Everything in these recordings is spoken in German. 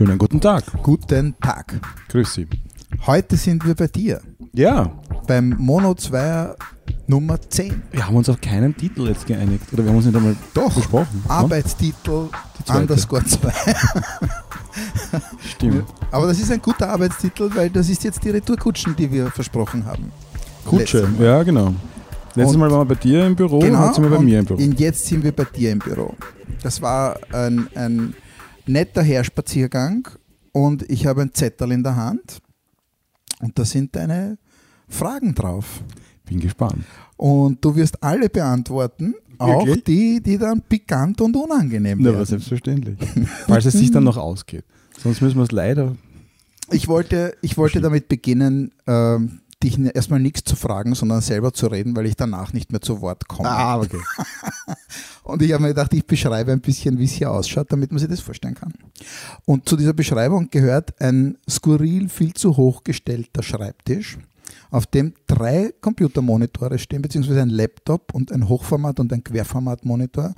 Schönen guten Tag. Guten Tag. Grüß Sie. Heute sind wir bei dir. Ja. Beim Mono 2 Nummer 10. Wir haben uns auf keinen Titel jetzt geeinigt. Oder wir haben uns nicht einmal Doch. besprochen. Arbeitstitel zweite. underscore 2. Stimmt. Aber das ist ein guter Arbeitstitel, weil das ist jetzt die Retourkutschen, die wir versprochen haben. Kutsche. Ja, genau. Letztes Und- Mal waren wir bei dir im Büro, Genau, jetzt sind wir bei und mir im Büro. Und jetzt sind wir bei dir im Büro. Das war ein, ein netter Herspaziergang und ich habe ein Zettel in der Hand und da sind deine Fragen drauf. Bin gespannt. Und du wirst alle beantworten, auch Wirklich? die, die dann pikant und unangenehm Na, aber werden. selbstverständlich. Falls es sich dann noch ausgeht. Sonst müssen wir es leider. Ich wollte, ich wollte damit beginnen, ähm, dich erstmal nichts zu fragen, sondern selber zu reden, weil ich danach nicht mehr zu Wort komme. Ah, okay. Und ich habe mir gedacht, ich beschreibe ein bisschen, wie es hier ausschaut, damit man sich das vorstellen kann. Und zu dieser Beschreibung gehört ein skurril viel zu hoch gestellter Schreibtisch, auf dem drei Computermonitore stehen, beziehungsweise ein Laptop und ein Hochformat- und ein Querformatmonitor.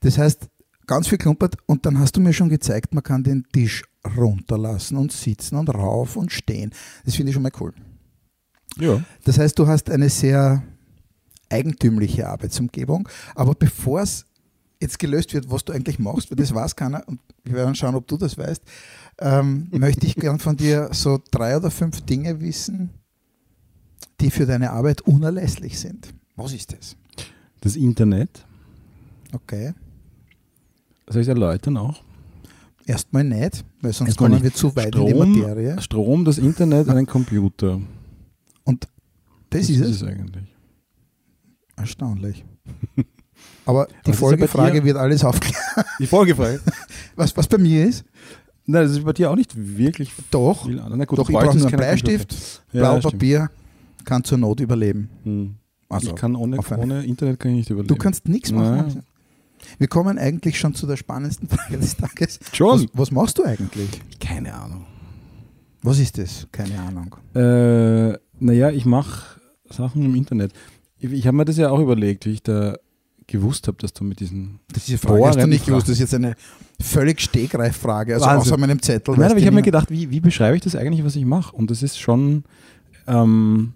Das heißt, ganz viel klumpert und dann hast du mir schon gezeigt, man kann den Tisch runterlassen und sitzen und rauf und stehen. Das finde ich schon mal cool. Ja. Das heißt, du hast eine sehr eigentümliche Arbeitsumgebung, aber bevor es jetzt gelöst wird, was du eigentlich machst, weil das weiß keiner und wir werden schauen, ob du das weißt, ähm, möchte ich gern von dir so drei oder fünf Dinge wissen, die für deine Arbeit unerlässlich sind. Was ist das? Das Internet. Okay. Soll ich es erläutern auch? Erstmal nicht, weil sonst Erstmal kommen nicht. wir zu weit in die Strom, Materie. Strom, das Internet, einen Computer. Und das ist es. eigentlich. Erstaunlich. Aber die Was ist ja bei Folgefrage wird alles aufklären. Die Folgefrage. Was, was bei mir ist? Nein, das ist bei dir auch nicht wirklich Doch. Na gut, Doch, ich brauche nur einen Bleistift. Ja, Blau stimmt. Papier, kann zur Not überleben. Hm. Also, ich kann ohne, ohne Internet kann ich nicht überleben. du kannst nichts machen. Nein. Wir kommen eigentlich schon zu der spannendsten Frage des Tages. Schon? Was, was machst du eigentlich? Keine Ahnung. Was ist das? Keine Ahnung. Äh, naja, ich mache Sachen im Internet. Ich, ich habe mir das ja auch überlegt, wie ich da gewusst habe, dass du mit diesen. Das ist die Frage, hast du nicht gewusst. Das ist jetzt eine völlig Stegreiffrage, also Wahnsinn. außer meinem Zettel. Nein, aber ich habe mir gedacht, wie, wie beschreibe ich das eigentlich, was ich mache? Und das ist schon ähm,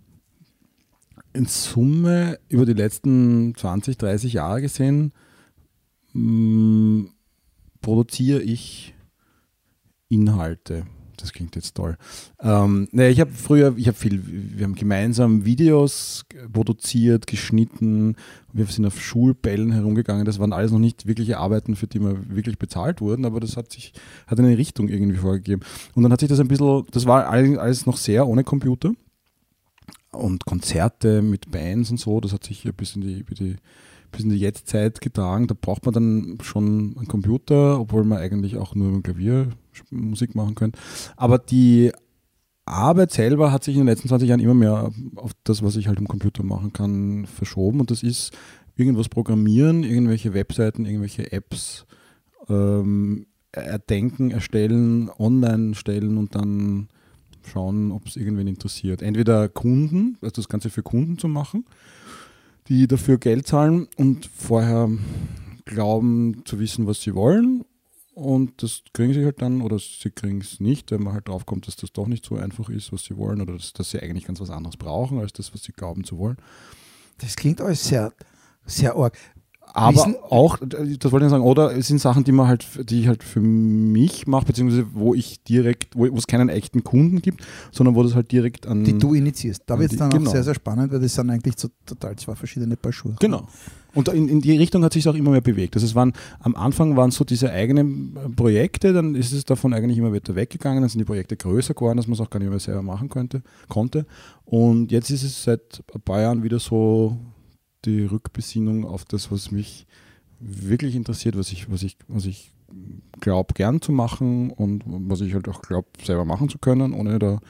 in Summe über die letzten 20, 30 Jahre gesehen, mh, produziere ich Inhalte. Das klingt jetzt toll. Ähm, naja, ich habe früher, ich habe viel, wir haben gemeinsam Videos produziert, geschnitten, wir sind auf Schulbällen herumgegangen. Das waren alles noch nicht wirkliche Arbeiten, für die wir wirklich bezahlt wurden, aber das hat sich, hat eine Richtung irgendwie vorgegeben. Und dann hat sich das ein bisschen, das war alles, noch sehr ohne Computer und Konzerte mit Bands und so, das hat sich bis in die, die, bis in die Jetztzeit getragen. Da braucht man dann schon einen Computer, obwohl man eigentlich auch nur mit Klavier Musik machen könnte. Aber die Arbeit selber hat sich in den letzten 20 Jahren immer mehr auf das, was ich halt am Computer machen kann, verschoben. Und das ist irgendwas programmieren, irgendwelche Webseiten, irgendwelche Apps ähm, erdenken, erstellen, online stellen und dann schauen, ob es irgendwen interessiert. Entweder Kunden, also das Ganze für Kunden zu machen, die dafür Geld zahlen und vorher glauben zu wissen, was sie wollen. Und das kriegen sie halt dann, oder sie kriegen es nicht, wenn man halt drauf kommt, dass das doch nicht so einfach ist, was sie wollen, oder dass, dass sie eigentlich ganz was anderes brauchen, als das, was sie glauben zu wollen. Das klingt alles sehr, sehr arg. Aber Wissen- auch, das wollte ich sagen, oder es sind Sachen, die man halt, die ich halt für mich mache, beziehungsweise wo ich direkt, wo, es keinen echten Kunden gibt, sondern wo das halt direkt an. Die du initiierst. Da wird es dann genau. auch sehr, sehr spannend, weil das sind eigentlich so total zwei verschiedene Paar Schuhe. Genau. Und in, in die Richtung hat sich auch immer mehr bewegt. Also es waren, am Anfang waren es so diese eigenen Projekte, dann ist es davon eigentlich immer weiter weggegangen, dann sind die Projekte größer geworden, dass man es auch gar nicht mehr selber machen könnte, konnte. Und jetzt ist es seit ein paar Jahren wieder so die Rückbesinnung auf das, was mich wirklich interessiert, was ich, was ich, was ich glaube gern zu machen und was ich halt auch glaube selber machen zu können, ohne da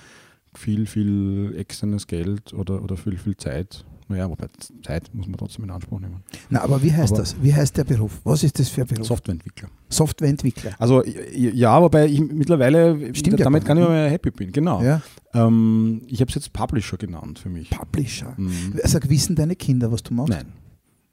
viel, viel externes Geld oder, oder viel, viel Zeit. Naja, wobei Zeit muss man trotzdem in Anspruch nehmen. Na, aber wie heißt Aber- das? Wie heißt der Beruf? Was ist das für ein Beruf? Softwareentwickler. Softwareentwickler. Also ja, wobei ich mittlerweile Stimmt ja damit gar gar nicht mehr happy bin. Genau. Ja? Ähm, ich habe es jetzt Publisher genannt für mich. Publisher. Mhm. Sag, wissen deine Kinder, was du machst? Nein.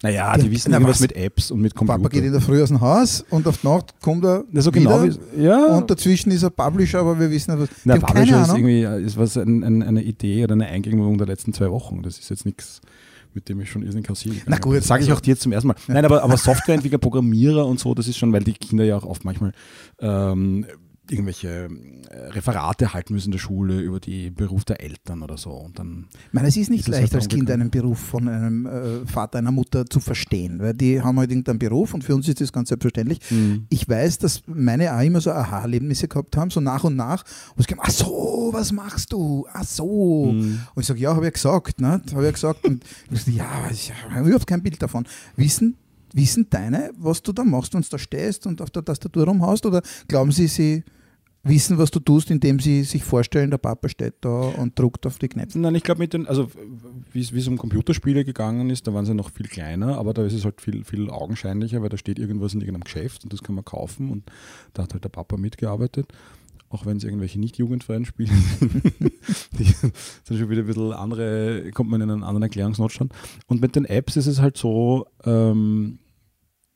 Naja, Die- die, wissen na, irgendwas was? mit Apps und mit Computer. Papa geht in der Früh aus dem Haus und auf die Nacht kommt er Na, so wieder genau wie, ja. und dazwischen ist er Publisher, aber wir wissen was. Na, Publisher ist Ahnung. irgendwie ist was ein, ein, eine Idee oder eine Eingebung der letzten zwei Wochen. Das ist jetzt nichts, mit dem ich schon irrsinnig kassieren kann. Na gut, das sage ich also- auch dir jetzt zum ersten Mal. Nein, aber, aber Softwareentwickler, Programmierer und so, das ist schon, weil die Kinder ja auch oft manchmal ähm, irgendwelche äh, Referate halten müssen in der Schule über die Beruf der Eltern oder so. Und dann Ich meine, es ist nicht Ist leicht, halt als Kind einen Beruf von einem äh, Vater, einer Mutter zu verstehen, weil die haben halt irgendeinen Beruf und für uns ist das ganz selbstverständlich. Ich weiß, dass meine auch immer so Aha-Erlebnisse gehabt haben, so nach und nach, wo sie gesagt ach so, was machst du? Ach so. Mhm. Und ich sage, ja, habe ich ja gesagt, ne? habe ich ja gesagt. Und ich sage, ja, ich habe überhaupt kein Bild davon. Wissen, wissen deine, was du da machst, wenn du da stehst und auf der Tastatur rumhaust? Oder glauben sie, sie wissen, was du tust, indem sie sich vorstellen, der Papa steht da und druckt auf die Knöpfe? Nein, ich glaube mit den, also wie es um Computerspiele gegangen ist, da waren sie noch viel kleiner, aber da ist es halt viel, viel augenscheinlicher, weil da steht irgendwas in irgendeinem Geschäft und das kann man kaufen und da hat halt der Papa mitgearbeitet. Auch wenn es irgendwelche nicht jugendfreien Spiele sind. Die sind schon wieder ein bisschen andere, kommt man in einen anderen Erklärungsnotstand. Und mit den Apps ist es halt so, ähm,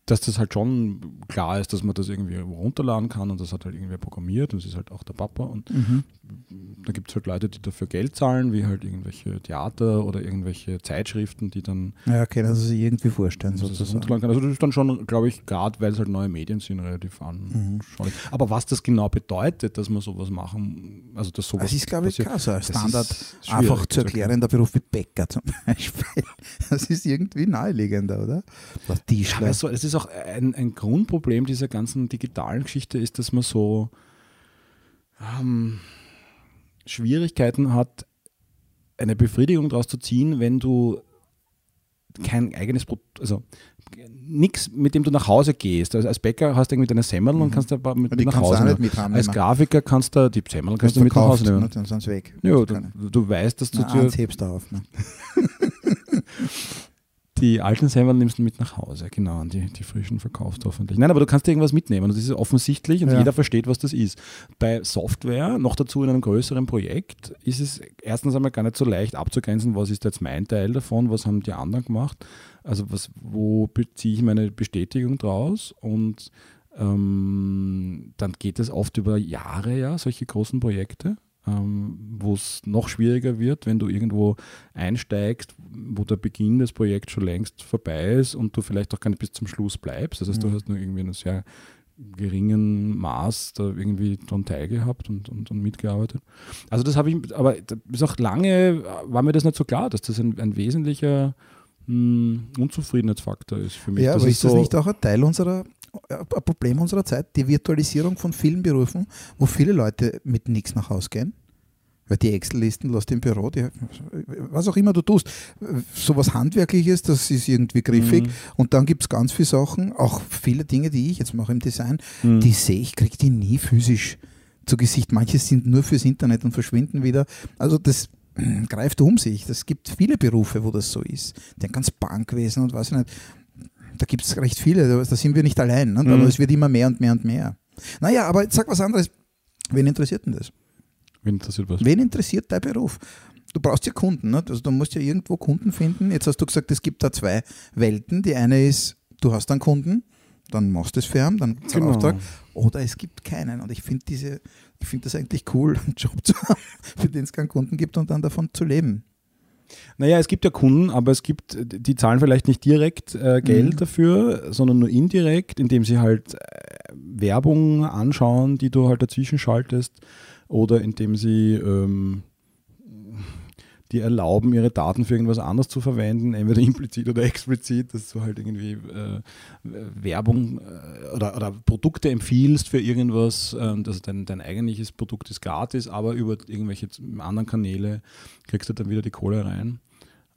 dass das halt schon klar ist, dass man das irgendwie runterladen kann und das hat halt irgendwer programmiert und es ist halt auch der Papa und Mhm. da gibt es halt Leute, die dafür Geld zahlen, wie halt irgendwelche Theater oder irgendwelche Zeitschriften, die dann Ja, können Sie sich irgendwie vorstellen, das sozusagen. runterladen kann. Also das ist dann schon, glaube ich, gerade weil es halt neue Medien sind, relativ anschaulich. Aber was das genau bedeutet, dass man sowas machen, also dass sowas Das ist, glaube ich, kein so ein das Standard, einfach zu zu erklären, der Beruf wie Bäcker zum Beispiel. Das ist irgendwie naheliegender, oder? Ja, Tischler. aber so, es ist auch ein, ein Grundproblem dieser ganzen digitalen Geschichte, ist, dass man so ähm, Schwierigkeiten hat, eine Befriedigung daraus zu ziehen, wenn du kein eigenes Produkt, also nichts, mit dem du nach Hause gehst. Also als Bäcker hast du irgendwie deine Semmeln und kannst du aber mit, Mhm. mit nach Hause nehmen. mithaben. Als. Grafiker kannst du die Semmeln kannst du mit nach Hause nehmen. ne, Dann sind sie weg. Ja, du, du weißt, dass du Na, dir hebst du auf. Ne? die alten Semmeln nimmst du mit nach Hause, genau, und die, die frischen verkaufst du hoffentlich. Nein, aber du kannst dir irgendwas mitnehmen und das ist offensichtlich und Ja. jeder versteht, was das ist. Bei Software, noch dazu in einem größeren Projekt, ist es erstens einmal gar nicht so leicht abzugrenzen, was ist jetzt mein Teil davon, was haben die anderen gemacht, also was, wo beziehe ich meine Bestätigung draus und ähm, dann geht es oft über Jahre, ja, solche großen Projekte, ähm, wo es noch schwieriger wird, wenn du irgendwo einsteigst, wo der Beginn des Projekts schon längst vorbei ist und du vielleicht auch gar nicht bis zum Schluss bleibst. Das heißt, du Mhm. hast nur irgendwie einen sehr geringen Maß da irgendwie dran teilgehabt und, und, und mitgearbeitet. Also das habe ich, aber ist auch lange, war mir das nicht so klar, dass das ein, ein wesentlicher mh, Unzufriedenheitsfaktor ist für mich. Ja, Das aber ist das so- nicht auch ein Teil unserer, ein Problem unserer Zeit, die Virtualisierung von vielen Berufen, wo viele Leute mit nichts nach Hause gehen? Weil die Excel-Listen lässt im Büro, die, was auch immer du tust, sowas Handwerkliches, das ist irgendwie griffig. Mhm. Und dann gibt es ganz viele Sachen, auch viele Dinge, die ich jetzt mache im Design, Mhm. die sehe ich, kriege die nie physisch zu Gesicht. Manche sind nur fürs Internet und verschwinden wieder. Also das mm, greift um sich. Es gibt viele Berufe, wo das so ist. Denk ans Bankwesen und was nicht. Da gibt es recht viele, da sind wir nicht allein. Ne? Aber Mhm. es wird immer mehr und mehr und mehr. Naja, aber jetzt sag was anderes. Wen interessiert denn das? Wen interessiert was? Wen interessiert dein Beruf? Du brauchst ja Kunden, ne? also du musst ja irgendwo Kunden finden. Jetzt hast du gesagt, es gibt da zwei Welten. Die eine ist, du hast einen Kunden, dann machst du es für ihn, dann gibt's einen Genau. Auftrag. Oder es gibt keinen. Und ich finde diese, ich finde das eigentlich cool, einen Job zu haben, für den es keinen Kunden gibt und dann davon zu leben. Naja, es gibt ja Kunden, aber es gibt, die zahlen vielleicht nicht direkt äh, Geld Mhm. dafür, sondern nur indirekt, indem sie halt äh, Werbung anschauen, die du halt dazwischen schaltest, oder indem sie ähm, die erlauben, ihre Daten für irgendwas anderes zu verwenden, entweder implizit oder explizit, dass du halt irgendwie äh, Werbung äh, oder, oder Produkte empfiehlst für irgendwas, äh, dass dein, dein eigentliches Produkt ist gratis, aber über irgendwelche anderen Kanäle kriegst du dann wieder die Kohle rein.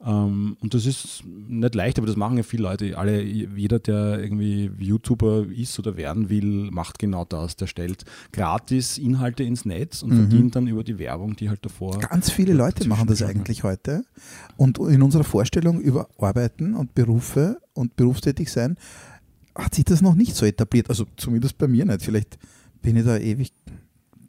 Ähm, und das ist nicht leicht, aber das machen ja viele Leute. Alle, jeder, der irgendwie YouTuber ist oder werden will, macht genau das. Der stellt gratis Inhalte ins Netz und Mhm. verdient dann über die Werbung, die halt davor. Ganz viele Leute machen das eigentlich heute. Und in unserer Vorstellung über Arbeiten und Berufe und berufstätig sein hat sich das noch nicht so etabliert. Also zumindest bei mir nicht. Vielleicht bin ich da ewig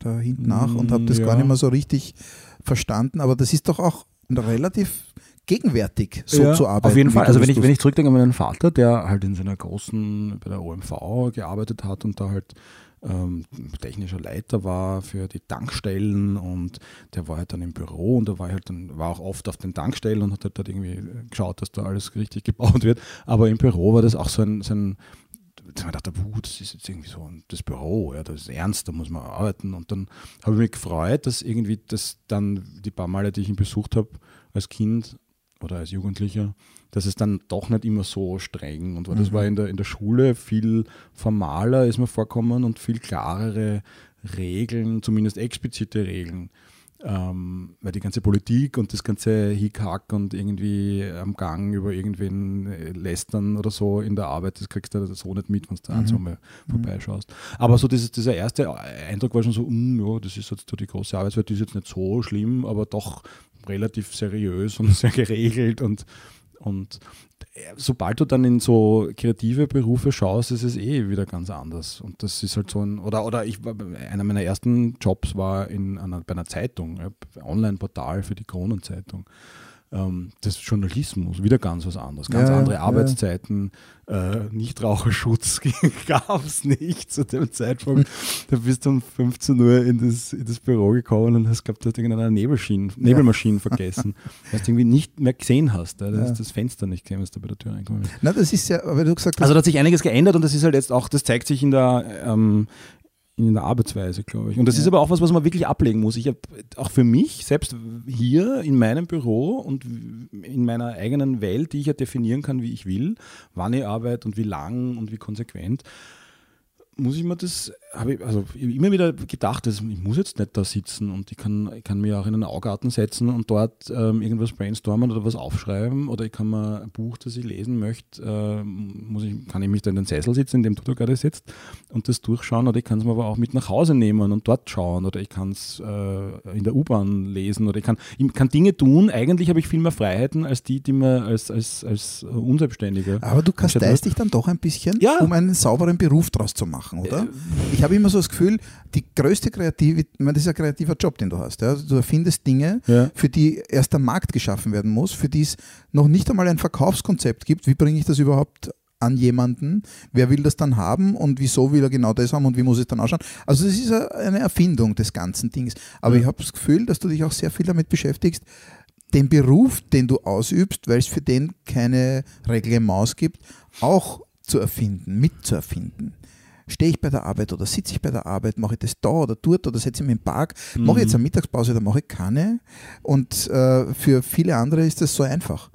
da hinten nach und habe das Mm, gar ja. nicht mehr so richtig verstanden. Aber das ist doch auch relativ gegenwärtig so ja, zu arbeiten. Auf jeden Fall. Also wenn ich, wenn ich zurückdenke an meinen Vater, der halt in seiner großen, bei der OMV gearbeitet hat und da halt ähm, technischer Leiter war für die Tankstellen und der war halt dann im Büro und da war halt dann, war auch oft auf den Tankstellen und hat halt dort irgendwie geschaut, dass da alles richtig gebaut wird. Aber im Büro war das auch so ein, so ein man dachte, das ist jetzt irgendwie so ein- das Büro, ja, das ist ernst, da muss man arbeiten. Und dann habe ich mich gefreut, dass irgendwie das dann die paar Male, die ich ihn besucht habe als Kind oder als Jugendlicher, dass es dann doch nicht immer so streng und war. Das war in der, in der Schule viel formaler, ist mir vorkommen und viel klarere Regeln, zumindest explizite Regeln. Ähm, weil die ganze Politik und das ganze Hickhack und irgendwie am Gang über irgendwen äh, lästern oder so in der Arbeit, das kriegst du so nicht mit, wenn du da mhm. mal vorbeischaust. Aber so dieses, dieser erste Eindruck war schon so, mm, ja, das ist jetzt die große Arbeitswelt, die ist jetzt nicht so schlimm, aber doch relativ seriös und sehr geregelt und, und sobald du dann in so kreative Berufe schaust, ist es eh wieder ganz anders. Und das ist halt so ein, oder, oder ich einer meiner ersten Jobs war in einer, bei einer Zeitung, ja, Online-Portal für die Kronenzeitung. Ähm, das ist Journalismus, wieder ganz was anderes. Ganz Ja, andere ja. Arbeitszeiten, äh, Nichtraucherschutz gab es nicht zu dem Zeitpunkt. Da bist du um 15 Uhr in das, in das Büro gekommen und hast gehabt, du hast irgendeine Nebelmaschine, Nebelmaschine vergessen, weil du irgendwie nicht mehr gesehen hast. Ja, du Ja. hast das Fenster nicht gesehen, als du bei der Tür reingekommen bist. Na, das ist ja, weil du gesagt hast, Also da hat sich einiges geändert und das ist halt jetzt auch, das zeigt sich in der, ähm, in der Arbeitsweise, glaube ich. Und das Ja. ist aber auch was, was man wirklich ablegen muss. Ich habe auch für mich, selbst hier in meinem Büro und in meiner eigenen Welt, die ich ja definieren kann, wie ich will, wann ich arbeite und wie lang und wie konsequent, muss ich mir das, habe ich also ich immer wieder gedacht, dass ich muss jetzt nicht da sitzen und ich kann, ich kann mir auch in einen Augarten setzen und dort ähm, irgendwas brainstormen oder was aufschreiben oder ich kann mir ein Buch, das ich lesen möchte, ähm, muss ich, kann ich mich da in den Sessel sitzen, in dem du da gerade sitzt und das durchschauen oder ich kann es mir aber auch mit nach Hause nehmen und dort schauen oder ich kann es äh, in der U-Bahn lesen oder ich kann, ich kann Dinge tun, eigentlich habe ich viel mehr Freiheiten als die, die man als, als, als äh, Unselbstständiger aber du kasteist dich dann doch ein bisschen, Ja. um einen sauberen Beruf draus zu machen, oder? Ich habe immer so das Gefühl, die größte Kreativität, ich meine, das ist ein kreativer Job, den du hast. Ja? Du erfindest Dinge, Ja. für die erst der Markt geschaffen werden muss, für die es noch nicht einmal ein Verkaufskonzept gibt. Wie bringe ich das überhaupt an jemanden? Wer will das dann haben und wieso will er genau das haben und wie muss es dann ausschauen? Also das ist eine Erfindung des ganzen Dings. Aber Ja. ich habe das Gefühl, dass du dich auch sehr viel damit beschäftigst, den Beruf, den du ausübst, weil es für den keine Reglements gibt, auch zu erfinden, mitzuerfinden. Stehe ich bei der Arbeit oder sitze ich bei der Arbeit, mache ich das da oder dort oder setze ich mich im Park, mache ich jetzt eine Mittagspause oder mache ich keine? Und äh, für viele andere ist das so einfach.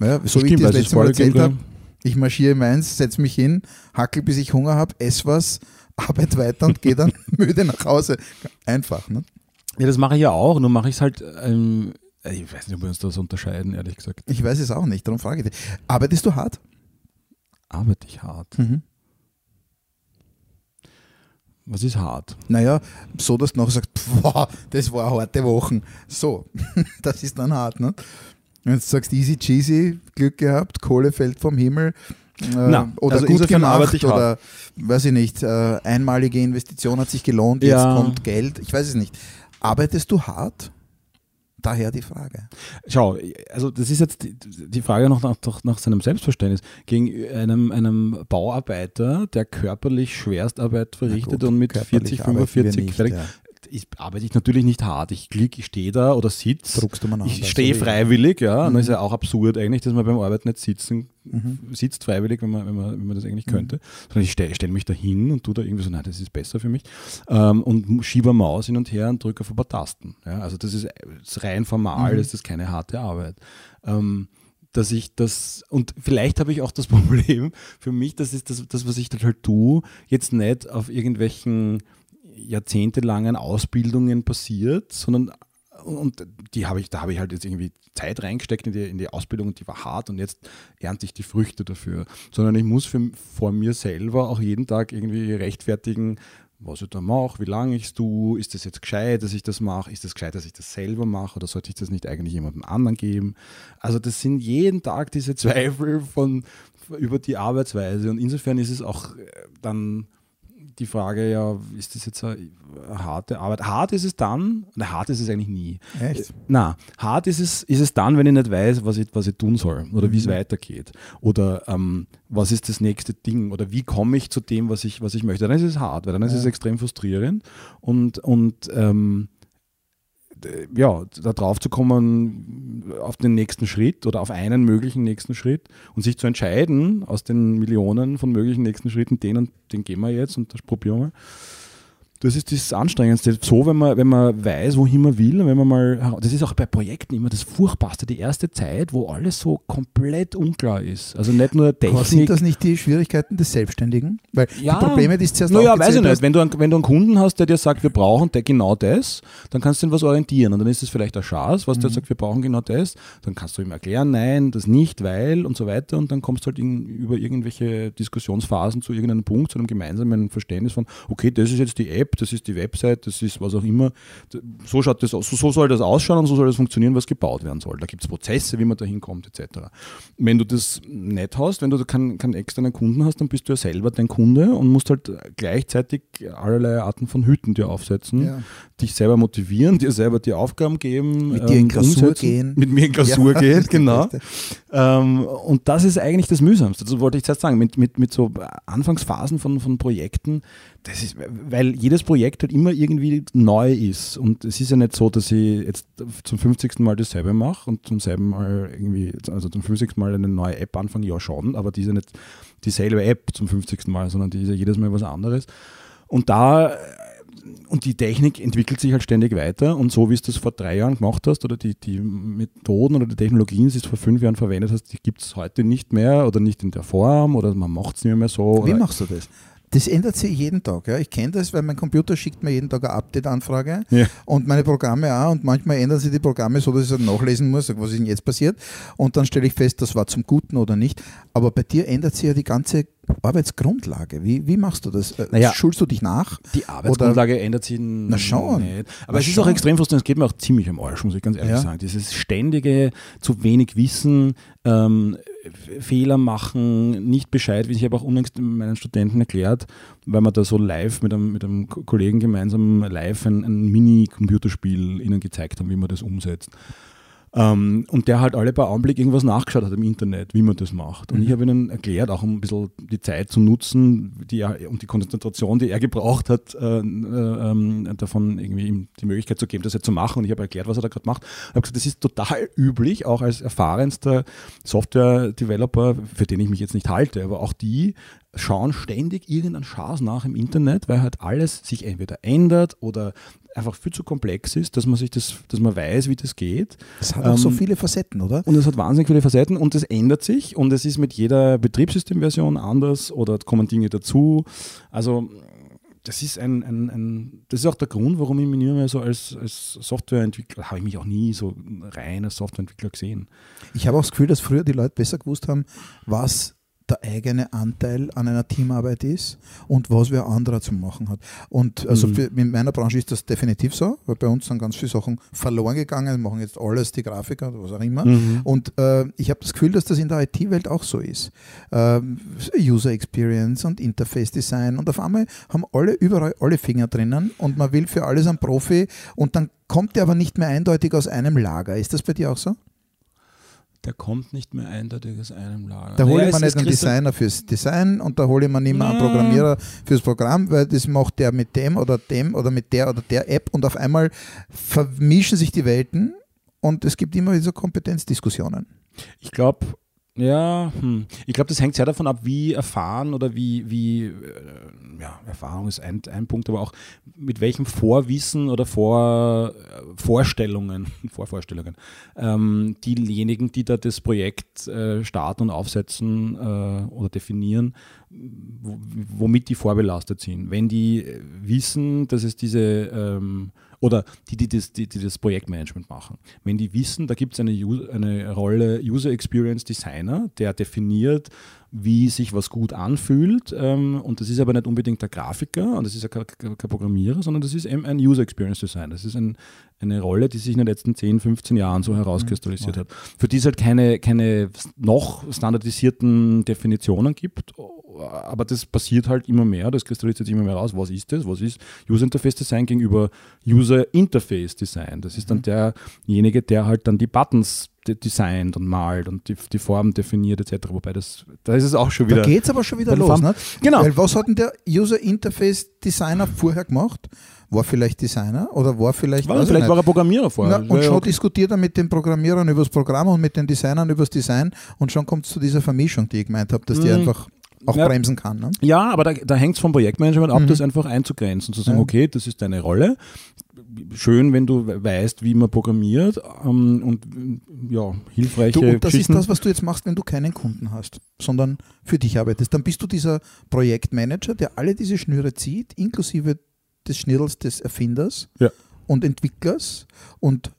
Ja, so wie ich Stimmt, das also letzte Mal erzählt habe, ich marschiere meins, setze mich hin, hackel bis ich Hunger habe, esse was, arbeite weiter und gehe dann müde nach Hause. Einfach. Ne? Ja, das mache ich ja auch, nur mache ich es halt, ähm, ich weiß nicht, ob wir uns das unterscheiden, ehrlich gesagt. Ich weiß es auch nicht, darum frage ich dich. Arbeitest du hart? Arbeite ich hart. Mhm. Was ist hart? Naja, so dass du nachher sagst, boah, das war eine harte Wochen. So, das ist dann hart. Ne? Wenn du sagst, easy cheesy, Glück gehabt, Kohle fällt vom Himmel. Äh, Na, oder also gut gemacht ich hart. oder weiß ich nicht, äh, einmalige Investition hat sich gelohnt, jetzt Ja. kommt Geld. Ich weiß es nicht. Arbeitest du hart? Daher die Frage. Schau, also das ist jetzt die, die Frage noch nach, nach, seinem Selbstverständnis. Gegen einem, einem Bauarbeiter, der körperlich Schwerstarbeit verrichtet gut, und mit körperlich 40, arbeiten wir 45 nicht, ja. Ich, arbeite ich natürlich nicht hart. Ich klick, ich stehe da oder sitze. Druckst du mal Ich anders, stehe freiwillig, ja. Und Mhm. das ist ja auch absurd eigentlich, dass man beim Arbeiten nicht sitzen, Mhm. sitzt freiwillig, wenn man, wenn man, wenn man das eigentlich könnte. Sondern ich stelle stell mich da hin und tu da irgendwie so, nein, das ist besser für mich. Ähm, und schiebe Maus hin und her und drücke auf ein paar Tasten. Ja. Also das ist, das ist rein formal, Mhm. das ist keine harte Arbeit. Ähm, dass ich das, und vielleicht habe ich auch das Problem für mich, das ist das, das was ich dann halt tue, jetzt nicht auf irgendwelchen jahrzehntelangen Ausbildungen passiert, sondern und die habe ich, da habe ich halt jetzt irgendwie Zeit reingesteckt in die, in die Ausbildung und die war hart und jetzt ernte ich die Früchte dafür. Sondern ich muss für, vor mir selber auch jeden Tag irgendwie rechtfertigen, was ich da mache, wie lange ich es tue, ist das jetzt gescheit, dass ich das mache, ist das gescheit, dass ich das selber mache oder sollte ich das nicht eigentlich jemandem anderen geben? Also das sind jeden Tag diese Zweifel von, über die Arbeitsweise und insofern ist es auch äh, dann die Frage, ja, ist das jetzt eine, eine harte Arbeit? Hart ist es dann, na, hart ist es eigentlich nie. Echt? Na, hart ist es, ist es dann, wenn ich nicht weiß, was ich, was ich tun soll oder wie es Mhm. weitergeht. Oder ähm, was ist das nächste Ding oder wie komme ich zu dem, was ich, was ich möchte. Dann ist es hart, weil dann ist Ja. es extrem frustrierend und, und ähm, ja, da drauf zu kommen auf den nächsten Schritt oder auf einen möglichen nächsten Schritt und sich zu entscheiden aus den Millionen von möglichen nächsten Schritten, den und den gehen wir jetzt und das probieren wir. Das ist das Anstrengendste. So, wenn man, wenn man weiß, wohin man will, und wenn man mal, das ist auch bei Projekten immer das Furchtbarste, die erste Zeit, wo alles so komplett unklar ist. Also nicht nur Aber sind Technik. das nicht die Schwierigkeiten des Selbstständigen? Weil Ja. die Probleme, die es zuerst Naja, weiß ich nicht. Wenn du, einen, wenn du einen Kunden hast, der dir sagt, wir brauchen der genau das, dann kannst du ihn was orientieren. Und dann ist es vielleicht ein Chance, was Mhm. der sagt, wir brauchen genau das. Dann kannst du ihm erklären, nein, das nicht, weil und so weiter. Und dann kommst du halt in, über irgendwelche Diskussionsphasen zu irgendeinem Punkt, zu einem gemeinsamen Verständnis von, okay, das ist jetzt die App, das ist die Website, das ist was auch immer. So schaut das aus, so, so soll das ausschauen und so soll das funktionieren, was gebaut werden soll. Da gibt es Prozesse, wie man da hinkommt, etc. Wenn du das nicht hast, wenn du keinen, keinen externen Kunden hast, dann bist du ja selber dein Kunde und musst halt gleichzeitig allerlei Arten von Hüten dir aufsetzen, Ja. dich selber motivieren, dir selber die Aufgaben geben, Mit dir in ähm, Klausur umsetzen, gehen. mit mir in Klausur Ja, gehen, genau. Ähm, und das ist eigentlich das Mühsamste. Das wollte ich zuerst sagen. Mit, mit, mit so Anfangsphasen von, von Projekten, das ist, weil jedes Projekt halt immer irgendwie neu ist. Und es ist ja nicht so, dass ich jetzt zum 50. Mal dasselbe mache und zum selben Mal irgendwie, also zum 50. Mal eine neue App anfange, ja schon, aber die ist ja nicht dieselbe App zum 50. Mal, sondern die ist ja jedes Mal was anderes. Und da und die Technik entwickelt sich halt ständig weiter und so wie es das vor drei Jahren gemacht hast oder die, die Methoden oder die Technologien, die du vor fünf Jahren verwendet hast, die gibt es heute nicht mehr oder nicht in der Form oder man macht es nicht mehr so. Wie machst du das? Das ändert sich jeden Tag. Ja. Ich kenne das, weil mein Computer schickt mir jeden Tag eine Update-Anfrage Ja. und meine Programme auch. Und manchmal ändern sich die Programme so, dass ich dann nachlesen muss, was ist denn jetzt passiert. Und dann stelle ich fest, das war zum Guten oder nicht. Aber bei dir ändert sich ja die ganze Arbeitsgrundlage. Wie, wie machst du das? Äh, Naja. Schulst du dich nach? Die Arbeitsgrundlage ändert sich Na schon. nicht. Aber Na es ist schon. auch extrem frustrierend. Es geht mir auch ziemlich am Arsch, muss ich ganz ehrlich Ja. sagen. Dieses ständige, zu wenig Wissen, ähm, Fehler machen, nicht Bescheid wissen. Ich habe auch unlängst meinen Studenten erklärt, weil wir da so live mit einem, mit einem Ko- Kollegen gemeinsam live ein, ein Mini-Computerspiel ihnen gezeigt haben, wie man das umsetzt. Ähm, und der halt alle paar Augenblicke irgendwas nachgeschaut hat im Internet, wie man das macht. Und Mhm. ich habe ihnen erklärt, auch um ein bisschen die Zeit zu nutzen die er, und die Konzentration, die er gebraucht hat, äh, äh, ähm, davon irgendwie ihm die Möglichkeit zu geben, das jetzt zu machen. Und ich habe erklärt, was er da gerade macht. Ich habe gesagt, das ist total üblich, auch als erfahrenster Software-Developer, für den ich mich jetzt nicht halte, aber auch die schauen ständig irgendeinen Schaß nach im Internet, weil halt alles sich entweder ändert oder einfach viel zu komplex ist, dass man sich das, dass man weiß, wie das geht. Das hat auch so Ähm, viele Facetten, oder? Und es hat wahnsinnig viele Facetten und es ändert sich und es ist mit jeder Betriebssystemversion anders oder kommen Dinge dazu. Also das ist ein, ein, ein das ist auch der Grund, warum ich mich nie mehr so als, als Softwareentwickler, habe ich mich auch nie so rein als Softwareentwickler gesehen. Ich habe auch das Gefühl, dass früher die Leute besser gewusst haben, was der eigene Anteil an einer Teamarbeit ist und was wer anderer zu machen hat. Und also Mhm. für, in meiner Branche ist das definitiv so, weil bei uns sind ganz viele Sachen verloren gegangen, machen jetzt alles die Grafiker oder was auch immer. Mhm. Und äh, ich habe das Gefühl, dass das in der IT-Welt auch so ist. Ähm, User Experience und Interface Design und auf einmal haben alle überall alle Finger drinnen und man will für alles einen Profi und dann kommt der aber nicht mehr eindeutig aus einem Lager. Ist das bei dir auch so? Der kommt nicht mehr eindeutig aus einem Lager. Da hole ich mir nicht einen Designer fürs Design und da hole ich mir nicht mehr einen. Programmierer fürs Programm, weil das macht der mit dem oder dem oder mit der oder der App und auf einmal vermischen sich die Welten und es gibt immer wieder so Kompetenzdiskussionen. Ich glaube, ja, hm. ich glaube, das hängt sehr davon ab, wie erfahren oder wie, wie äh, ja, Erfahrung ist ein, ein Punkt, aber auch mit welchem Vorwissen oder Vor, äh, Vorstellungen, Vorvorstellungen, ähm, diejenigen, die da das Projekt äh, starten und aufsetzen äh, oder definieren, wo, womit die vorbelastet sind. Wenn die äh, wissen, dass es diese ähm, oder die, die, das, die, die das Projektmanagement machen. Wenn die wissen, da gibt es eine, eine Rolle User Experience Designer, der definiert, wie sich was gut anfühlt. Ähm, und das ist aber nicht unbedingt der Grafiker und das ist ja kein, Programmierer, sondern das ist eben ein User Experience Design. Das ist ein, eine Rolle, die sich in den letzten 10, 15 Jahren so herauskristallisiert mhm. hat. Für die es halt keine, keine noch standardisierten Definitionen gibt, aber das passiert halt immer mehr, das kristallisiert sich immer mehr raus. Was ist das? Was ist User Interface Design gegenüber User Interface Design? Das ist dann mhm. derjenige, der halt dann die Buttons designt und malt und die, die Form definiert etc. Wobei das, da ist es auch schon wieder. Da geht es aber schon wieder los. Ne? Genau. Weil was hat denn der User Interface Designer vorher gemacht? War vielleicht Designer oder war vielleicht. War, vielleicht war er Programmierer vorher. Na, und schon okay. diskutiert er mit den Programmierern über das Programm und mit den Designern über das Design und schon kommt es zu dieser Vermischung, die ich gemeint habe, dass die mhm. einfach auch ja, bremsen kann. Ne? Ja, aber da, da hängt es vom Projektmanagement ab, mhm. das einfach einzugrenzen, zu sagen, ja. okay, das ist deine Rolle. Schön, wenn du weißt, wie man programmiert ähm, und ja, hilfreiche du, und das ist das, was du jetzt machst, wenn du keinen Kunden hast, sondern für dich arbeitest. Dann bist du dieser Projektmanager, der alle diese Schnüre zieht, inklusive des Schnittels des Erfinders ja. und Entwicklers und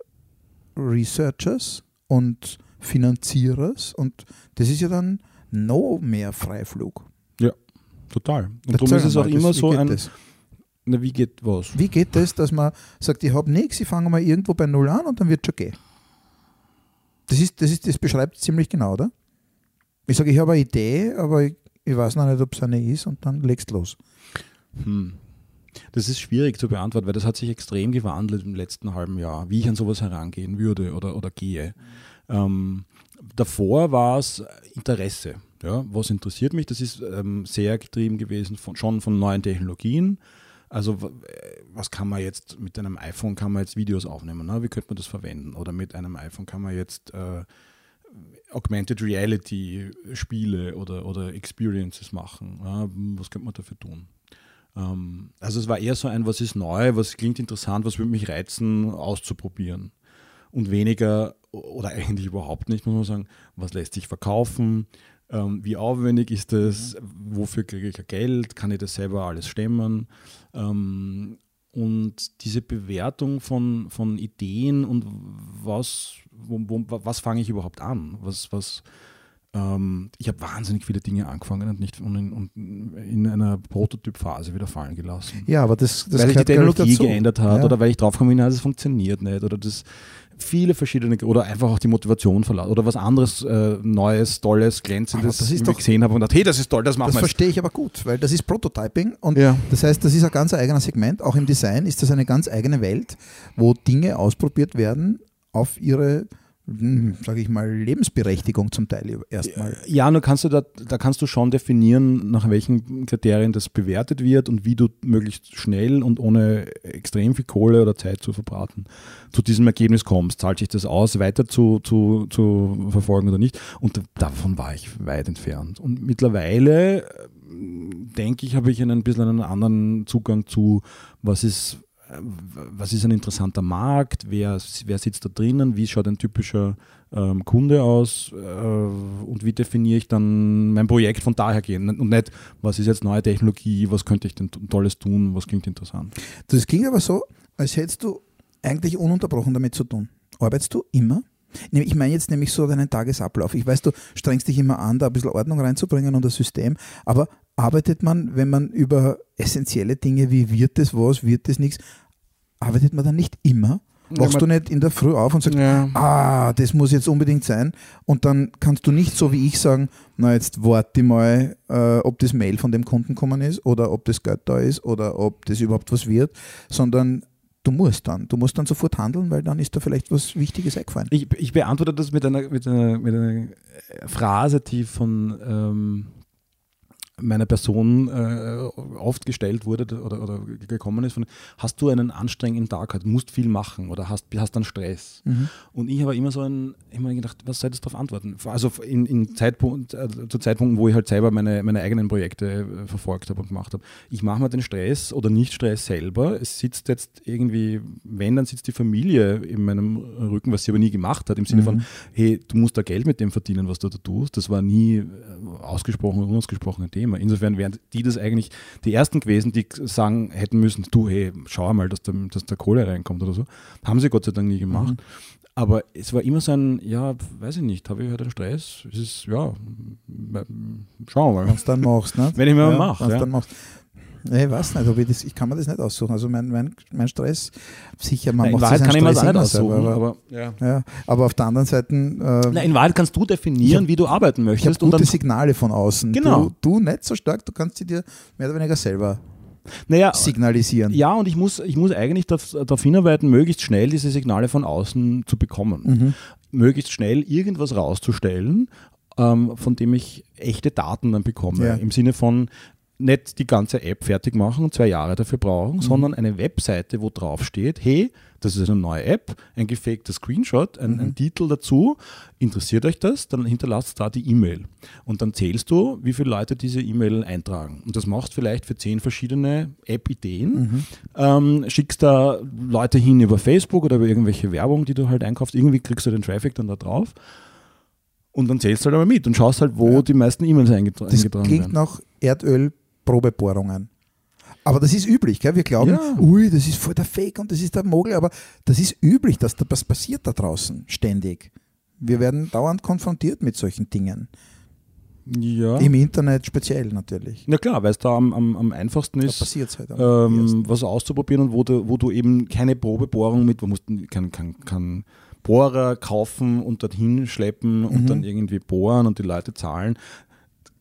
Researchers und Finanzierers und das ist ja dann noch mehr Freiflug. Ja, total. Und darum ist es auch immer das, so ein. Das? Na, wie geht was? Wie geht das, dass man sagt, ich habe nichts, ich fange mal irgendwo bei Null an und dann wird es schon gehen? Das, ist, das, ist, das beschreibt ziemlich genau, oder? Ich sage, ich habe eine Idee, aber ich, ich weiß noch nicht, ob es eine ist und dann legst los. Hm. Das ist schwierig zu beantworten, weil das hat sich extrem gewandelt im letzten halben Jahr, wie ich an sowas herangehen würde oder, oder gehe. Ähm, davor war es Interesse. Ja, was interessiert mich? Das ist ähm, sehr getrieben gewesen von, schon von neuen Technologien. Also was kann man jetzt mit einem iPhone kann man jetzt Videos aufnehmen? Ne? Wie könnte man das verwenden? Oder mit einem iPhone kann man jetzt äh, Augmented Reality Spiele oder, oder Experiences machen? Ja? Was könnte man dafür tun? Ähm, also es war eher so ein, was ist neu, was klingt interessant, was würde mich reizen, auszuprobieren. Und weniger, oder eigentlich überhaupt nicht, muss man sagen, was lässt sich verkaufen, ähm, wie aufwendig ist das, wofür kriege ich Geld, kann ich das selber alles stemmen. Ähm, und diese Bewertung von, von Ideen und was, wo, wo, was fange ich überhaupt an? Was, was, ähm, ich habe wahnsinnig viele Dinge angefangen und nicht und in, und in einer Prototypphase wieder fallen gelassen. Ja, aber das, das weil sich die Technologie geändert hat ja. oder weil ich drauf komme, es funktioniert nicht oder das viele verschiedene oder einfach auch die Motivation verlassen oder was anderes äh, Neues, Tolles, Glänzendes das ist doch, gesehen habe und dachte, hey, das ist toll, das machen wir. Das verstehe ich aber gut, weil das ist Prototyping und ja. das heißt, das ist ein ganz eigenes Segment. Auch im Design ist das eine ganz eigene Welt, wo Dinge ausprobiert werden auf ihre sage ich mal, Lebensberechtigung zum Teil erstmal. Ja, nur kannst du da, da kannst du schon definieren, nach welchen Kriterien das bewertet wird und wie du möglichst schnell und ohne extrem viel Kohle oder Zeit zu verbraten zu diesem Ergebnis kommst. Zahlt sich das aus, weiter zu, zu, zu verfolgen oder nicht? Und davon war ich weit entfernt. Und mittlerweile denke ich, habe ich einen bisschen einen anderen Zugang zu, was ist was ist ein interessanter Markt, wer, wer sitzt da drinnen, wie schaut ein typischer ähm, Kunde aus äh, und wie definiere ich dann mein Projekt von daher gehen und nicht, was ist jetzt neue Technologie, was könnte ich denn Tolles tun, was klingt interessant. Das klingt aber so, als hättest du eigentlich ununterbrochen damit zu tun. Arbeitest du immer? Ich meine jetzt nämlich so deinen Tagesablauf. Ich weiß, du strengst dich immer an, da ein bisschen Ordnung reinzubringen und das System, aber arbeitet man, wenn man über essentielle Dinge wie wird es was, wird es nichts, arbeitet man dann nicht immer? Wachst ja, du nicht in der Früh auf und sagst, ja. ah, das muss jetzt unbedingt sein. Und dann kannst du nicht so wie ich sagen, na jetzt warte mal, äh, ob das Mail von dem Kunden gekommen ist oder ob das Geld da ist oder ob das überhaupt was wird, sondern du musst dann. Du musst dann sofort handeln, weil dann ist da vielleicht was Wichtiges eingefallen. Ich, ich beantworte das mit einer, mit einer, mit einer Phrase, die von ähm, meiner Person äh, oft gestellt wurde oder, oder gekommen ist, von, hast du einen anstrengenden Tag, halt, musst viel machen oder hast, hast dann Stress. Mhm. Und ich habe immer so ein, immer gedacht, was soll ich darauf antworten? Also in, in Zeitpunkt, äh, zu Zeitpunkten, wo ich halt selber meine, meine eigenen Projekte äh, verfolgt habe und gemacht habe. Ich mache mir den Stress oder nicht Stress selber. Es sitzt jetzt irgendwie, wenn, dann sitzt die Familie in meinem Rücken, was sie aber nie gemacht hat, im Sinne mhm. von, hey, du musst da Geld mit dem verdienen, was du da tust. Das war nie äh, ausgesprochen oder unausgesprochen ein Thema. Thema. Insofern wären die das eigentlich die ersten gewesen, die sagen hätten müssen, du, hey, schau mal, dass da, dass da Kohle reinkommt oder so. Haben sie Gott sei Dank nie gemacht. Mhm. Aber es war immer so ein, ja, weiß ich nicht, habe ich halt einen Stress? Es ist, ja, schauen wir mal. Du dann machst, ne? Wenn ich mal ja, mache. wenn's Ja. dann machst. Nee, ich weiß nicht, ob ich, das, ich kann mir das nicht aussuchen. Also mein, mein, mein Stress, sicher, man in macht Wahrheit sich kann ich mir das Stress nicht immer aussuchen. selber, Aber, ja. ja, aber auf der anderen Seite, äh, Na, in Wahrheit kannst du definieren, wie du arbeiten ich möchtest. und gute dann, Signale von außen. Genau. Du, du nicht so stark, du kannst sie dir mehr oder weniger selber naja, signalisieren. ja, und ich muss, ich muss eigentlich darauf darauf hinarbeiten, möglichst schnell diese Signale von außen zu bekommen. Mhm. Möglichst schnell irgendwas rauszustellen, ähm, von dem ich echte Daten dann bekomme. Ja. Im Sinne von nicht die ganze App fertig machen und zwei Jahre dafür brauchen, Mhm. sondern eine Webseite, wo drauf steht, hey, das ist eine neue App, ein gefakter Screenshot, ein, Mhm. ein Titel dazu. Interessiert euch das? Dann hinterlasst da die E-Mail. Und dann zählst du, wie viele Leute diese E-Mail eintragen. Und das machst vielleicht für zehn verschiedene App-Ideen. Mhm. Ähm, schickst da Leute hin über Facebook oder über irgendwelche Werbung, die du halt einkaufst. Irgendwie kriegst du den Traffic dann da drauf. Und dann zählst du halt aber mit und schaust halt, wo Ja. die meisten E-Mails eingetra Das eingetragen klingt werden. nach Erdölprobebohrungen. Aber das ist üblich, gell? wir glauben, Ja. ui, das ist voll der Fake und das ist der Mogel, aber das ist üblich, dass da was passiert da draußen, ständig. Wir werden dauernd konfrontiert mit solchen Dingen. Ja. Im Internet speziell natürlich. Na klar, weil es da am, am, am einfachsten ist, halt. am ähm, was auszuprobieren und wo du, wo du eben keine Probebohrung mit, du musst keinen kein, kein Bohrer kaufen und dorthin schleppen und Mhm. dann irgendwie bohren und die Leute zahlen.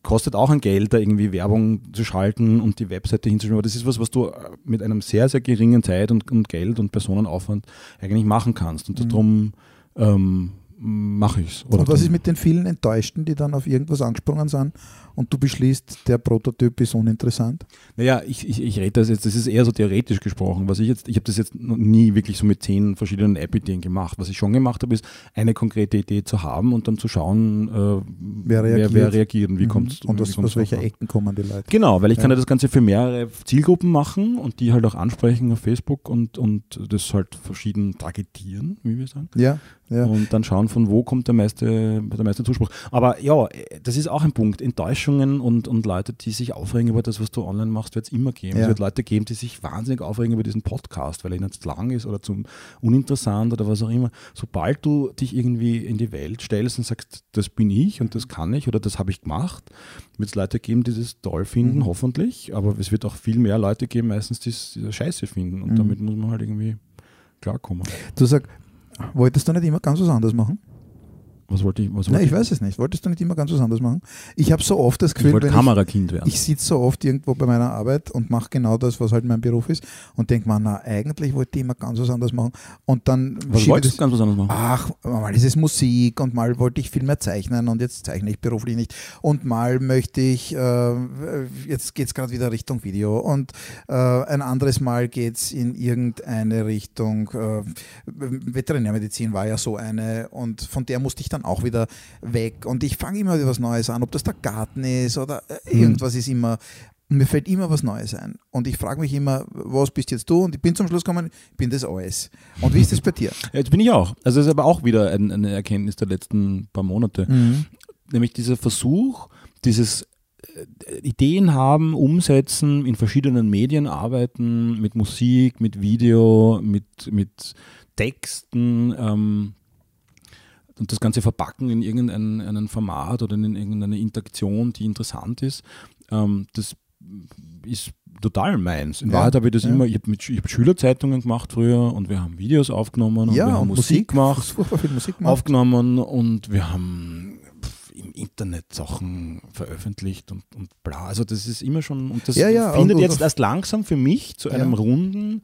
Kostet auch ein Geld, da irgendwie Werbung zu schalten und die Webseite hinzuschreiben. Aber das ist was, was du äh, mit einem sehr, sehr geringen Zeit und, und Geld und Personenaufwand eigentlich machen kannst. Und Mhm. darum ähm, mache ich es. Und was ist mit den vielen Enttäuschten, die dann auf irgendwas angesprungen sind und du beschließt, der Prototyp ist uninteressant? Naja, ich, ich, ich rede das jetzt, das ist eher so theoretisch gesprochen. Was ich jetzt, ich habe das jetzt noch nie wirklich so mit zehn verschiedenen App-Ideen gemacht. Was ich schon gemacht habe, ist eine konkrete Idee zu haben und dann zu schauen, äh, wer, reagiert? wer reagiert und wie Mhm. kommt Und aus, aus welcher Ecken kommen die Leute? Genau, weil ich kann Ja. ja das Ganze für mehrere Zielgruppen machen und die halt auch ansprechen auf Facebook und, und das halt verschieden targetieren, wie wir sagen. Ja, ja. Und dann schauen, von wo kommt der meiste, der meiste Zuspruch. Aber ja, das ist auch ein Punkt. Enttäuschungen und, und Leute, die sich aufregen über das, was du online machst, wird es immer geben. Ja. Es wird Leute geben, die sich wahnsinnig aufregen über diesen Podcast, weil er ihnen zu lang ist oder zu uninteressant oder was auch immer. Sobald du dich irgendwie in die Welt stellst und sagst, das bin ich und das kann ich oder das habe ich gemacht, wird es Leute geben, die das toll finden, Mhm. hoffentlich. Aber es wird auch viel mehr Leute geben, meistens, die es scheiße finden. Und Mhm. damit muss man halt irgendwie klarkommen. Du sagst, wolltest du nicht immer ganz was anderes machen? Was wollte ich? Was Nein, wollte ich weiß es nicht. Wolltest du nicht immer ganz was anderes machen? Ich habe so oft das ich Gefühl, wollte wenn ich, Kamerakind werden. ich sitze so oft irgendwo bei meiner Arbeit und mache genau das, was halt mein Beruf ist und denke mir, na, eigentlich wollte ich immer ganz was anderes machen. Und dann Was wolltest ich du ganz was anderes machen? Ach, mal ist es Musik und mal wollte ich viel mehr zeichnen und jetzt zeichne ich beruflich nicht. Und mal möchte ich, äh, jetzt geht es gerade wieder Richtung Video und äh, ein anderes Mal geht es in irgendeine Richtung. Äh, Veterinärmedizin war ja so eine und von der musste ich dann auch wieder weg. Und ich fange immer wieder was Neues an, ob das der Garten ist oder äh, Mhm. irgendwas ist immer. Mir fällt immer was Neues ein. Und ich frage mich immer, was bist jetzt du? Und ich bin zum Schluss gekommen, ich bin das alles. Und wie ist das bei dir? Jetzt bin ich auch. Also das ist aber auch wieder ein, eine Erkenntnis der letzten paar Monate. Mhm. Nämlich dieser Versuch, dieses äh, Ideen haben, umsetzen, in verschiedenen Medien arbeiten, mit Musik, mit Video, mit, mit Texten ähm, und das Ganze verpacken in irgendein Format oder in irgendeine Interaktion, die interessant ist. Ähm, das ist total meins. In Ja, Wahrheit habe ich das ja. immer, ich habe hab Schülerzeitungen gemacht früher und wir haben Videos aufgenommen und ja, wir haben und Musik gemacht Furchtbar viel Musik gemacht. aufgenommen und wir haben im Internet Sachen veröffentlicht und, und bla. Also das ist immer schon, und das findet und- und- jetzt erst langsam für mich zu einem runden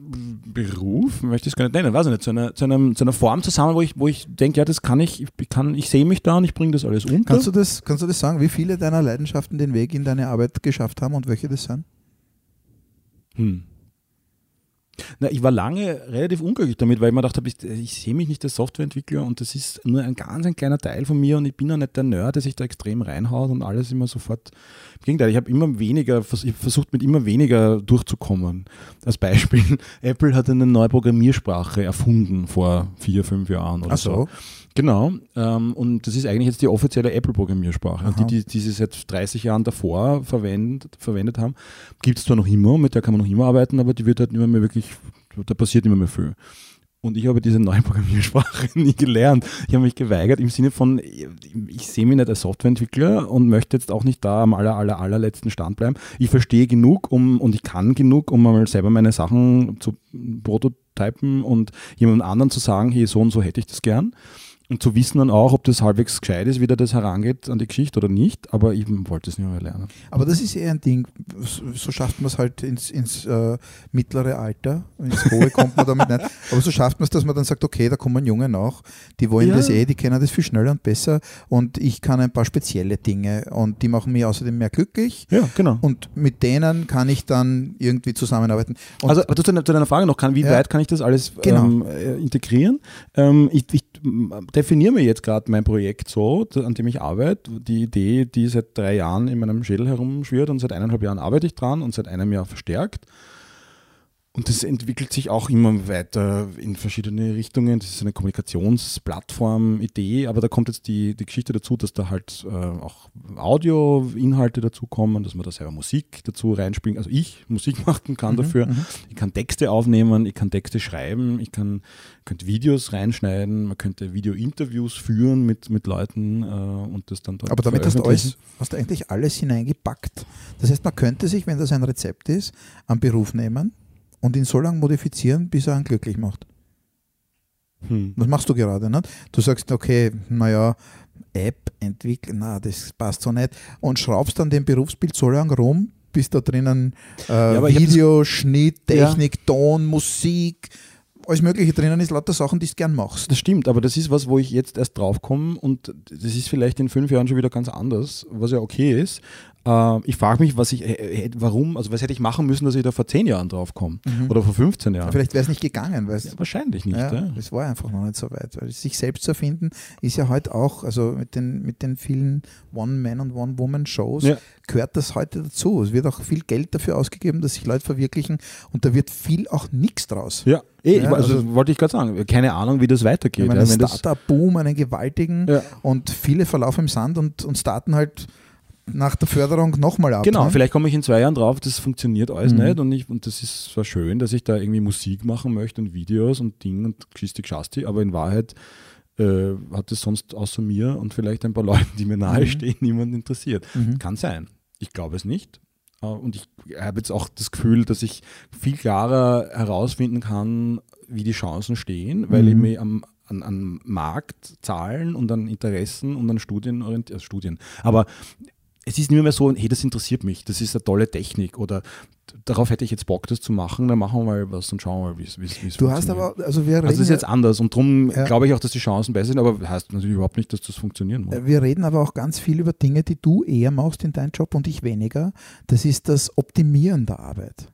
Beruf, möchte ich es gar nicht nennen, weiß ich nicht, zu einer, zu, einem, zu einer Form zusammen, wo ich, wo ich denke, ja, das kann ich, ich kann, ich sehe mich da und ich bringe das alles unter. Kannst du, das, kannst du das sagen, wie viele deiner Leidenschaften den Weg in deine Arbeit geschafft haben und welche das sind? Hm. Na, ich war lange relativ unglücklich damit, weil ich mir gedacht habe, ich, ich sehe mich nicht als Softwareentwickler und das ist nur ein ganz ein kleiner Teil von mir und ich bin ja nicht der Nerd, der sich da extrem reinhaut und alles immer sofort. Im Gegenteil, ich habe immer weniger, ich versucht mit immer weniger durchzukommen. Als Beispiel, Apple hat eine neue Programmiersprache erfunden vor vier, fünf Jahren oder Ach so. so. Genau. Ähm, und das ist eigentlich jetzt die offizielle Apple-Programmiersprache. Die, die, die sie seit 30 Jahren davor verwendet, verwendet haben, gibt es zwar noch immer, mit der kann man noch immer arbeiten, aber die wird halt nicht mehr, wirklich, da passiert nicht mehr, viel. Und ich habe diese neue Programmiersprache nie gelernt. Ich habe mich geweigert im Sinne von, ich sehe mich nicht als Softwareentwickler und möchte jetzt auch nicht da am aller, aller, allerletzten Stand bleiben. Ich verstehe genug um, und ich kann genug, um mal selber meine Sachen zu prototypen und jemand anderen zu sagen, hey, so und so hätte ich das gern. Und zu wissen dann auch, ob das halbwegs gescheit ist, wie der das herangeht an die Geschichte oder nicht, aber ich wollte es nicht mehr lernen. Aber das ist eher ein Ding, so schafft man es halt ins, ins äh, mittlere Alter, ins hohe kommt man damit nicht. Aber so schafft man es, dass man dann sagt, okay, da kommen Junge nach, die wollen ja. das eh, die kennen das viel schneller und besser und ich kann ein paar spezielle Dinge und die machen mich außerdem mehr glücklich. Ja, genau. Und mit denen kann ich dann irgendwie zusammenarbeiten. Und also zu deiner, zu deiner Frage noch, kann, wie ja. weit kann ich das alles genau. ähm, äh, integrieren? Ähm, ich, ich definiere mir jetzt gerade mein Projekt so, an dem ich arbeite. Die Idee, die seit drei Jahren in meinem Schädel herumschwirrt und seit eineinhalb Jahren arbeite ich dran und seit einem Jahr verstärkt. Und das entwickelt sich auch immer weiter in verschiedene Richtungen. Das ist eine Kommunikationsplattform-Idee, aber da kommt jetzt die, die Geschichte dazu, dass da halt äh, auch Audio-Inhalte dazukommen, dass man da selber Musik dazu reinspielen, also ich Musik machen kann mhm, dafür. Mhm. Ich kann Texte aufnehmen, ich kann Texte schreiben, ich kann könnte Videos reinschneiden, man könnte Video-Interviews führen mit, mit Leuten äh, und das dann dort Aber damit hast du, alles, hast du eigentlich alles hineingepackt. Das heißt, man könnte sich, wenn das ein Rezept ist, am Beruf nehmen und ihn so lange modifizieren, bis er ihn glücklich macht. Hm. Das machst du gerade, nicht? Du sagst, okay, naja, App entwickeln, na, das passt so nicht. Und schraubst dann dem Berufsbild so lange rum, bis da drinnen äh, ja, Video, Schnitt, Technik, ja. Ton, Musik, alles Mögliche drinnen ist, lauter Sachen, die du gern machst. Das stimmt, aber das ist was, wo ich jetzt erst drauf komme und das ist vielleicht in fünf Jahren schon wieder ganz anders, was ja okay ist. Äh, ich frage mich, was ich, äh, warum, also was hätte ich machen müssen, dass ich da vor zehn Jahren drauf komme mhm. oder vor 15 Jahren. Vielleicht wäre es nicht gegangen. Ja, wahrscheinlich nicht. Ja, ja. Es war einfach noch nicht so weit. Weil sich selbst zu erfinden ist ja heute auch, also mit den, mit den vielen One-Man- und One-Woman-Shows ja. gehört das heute dazu. Es wird auch viel Geld dafür ausgegeben, dass sich Leute verwirklichen und da wird viel auch nichts draus. Ja, eh, ja, also, also, wollte ich gerade sagen, keine Ahnung, wie das weitergeht. Ja, einen Startup-Boom, einen gewaltigen und viele verlaufen im Sand und, und starten halt nach der Förderung nochmal ab. Genau, ne? vielleicht komme ich in zwei Jahren drauf, das funktioniert alles mhm. nicht und, ich, und das ist zwar schön, dass ich da irgendwie Musik machen möchte und Videos und Ding und Geschichte Geschasti, aber in Wahrheit äh, hat es sonst außer mir und vielleicht ein paar Leuten, die mir nahestehen, mhm. niemand interessiert. Mhm. Kann sein. Ich glaube es nicht. Äh, und ich habe jetzt auch das Gefühl, dass ich viel klarer herausfinden kann, wie die Chancen stehen, weil ich mhm. mich am an, an Marktzahlen und an Interessen und an Studien orientiert, also Studien. Aber es ist nicht mehr so, hey, das interessiert mich, das ist eine tolle Technik oder darauf hätte ich jetzt Bock, das zu machen, dann machen wir mal was und schauen wir mal, wie es funktioniert. Du hast aber, also wir reden. Also das ist jetzt anders und darum ja. glaube ich auch, dass die Chancen besser sind, aber heißt natürlich überhaupt nicht, dass das funktionieren muss. Wir reden aber auch ganz viel über Dinge, die du eher machst in deinem Job und ich weniger. Das ist das Optimieren der Arbeit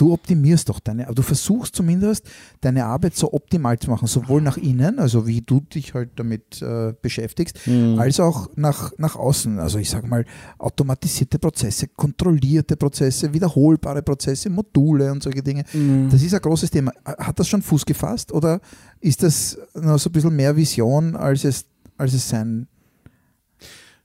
du optimierst doch deine, du versuchst zumindest deine Arbeit so optimal zu machen, sowohl nach innen, also wie du dich halt damit äh, beschäftigst, mhm. als auch nach, nach außen. Also ich sage mal, automatisierte Prozesse, kontrollierte Prozesse, wiederholbare Prozesse, Module und solche Dinge. Mhm. Das ist ein großes Thema. Hat das schon Fuß gefasst oder ist das noch so ein bisschen mehr Vision, als es, als es sein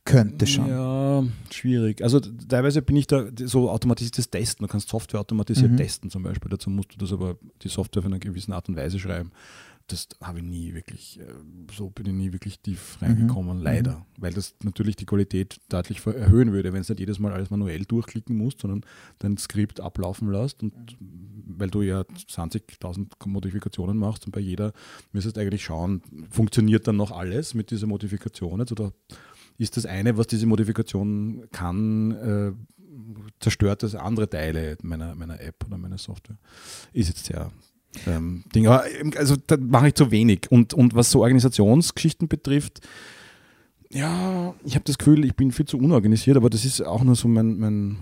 könnte schon. Ja, schwierig. Also teilweise bin ich da so automatisiertes Testen. Du kannst Software automatisiert mhm. testen zum Beispiel. Dazu musst du das aber die Software auf einer gewissen Art und Weise schreiben. Das habe ich nie wirklich, äh, so bin ich nie wirklich tief reingekommen, mhm. leider. Mhm. Weil das natürlich die Qualität deutlich erhöhen würde, wenn es nicht jedes Mal alles manuell durchklicken musst, sondern dein Skript ablaufen lässt und weil du ja 20.000 Modifikationen machst und bei jeder müsstest du eigentlich schauen, funktioniert dann noch alles mit dieser Modifikation jetzt oder ist das eine, was diese Modifikation kann, äh, zerstört das andere Teile meiner, meiner App oder meiner Software. Ist jetzt sehr ähm, Ding. Aber also da mache ich zu wenig. Und, und was so Organisationsgeschichten betrifft, ja, ich habe das Gefühl, ich bin viel zu unorganisiert, aber das ist auch nur so mein, mein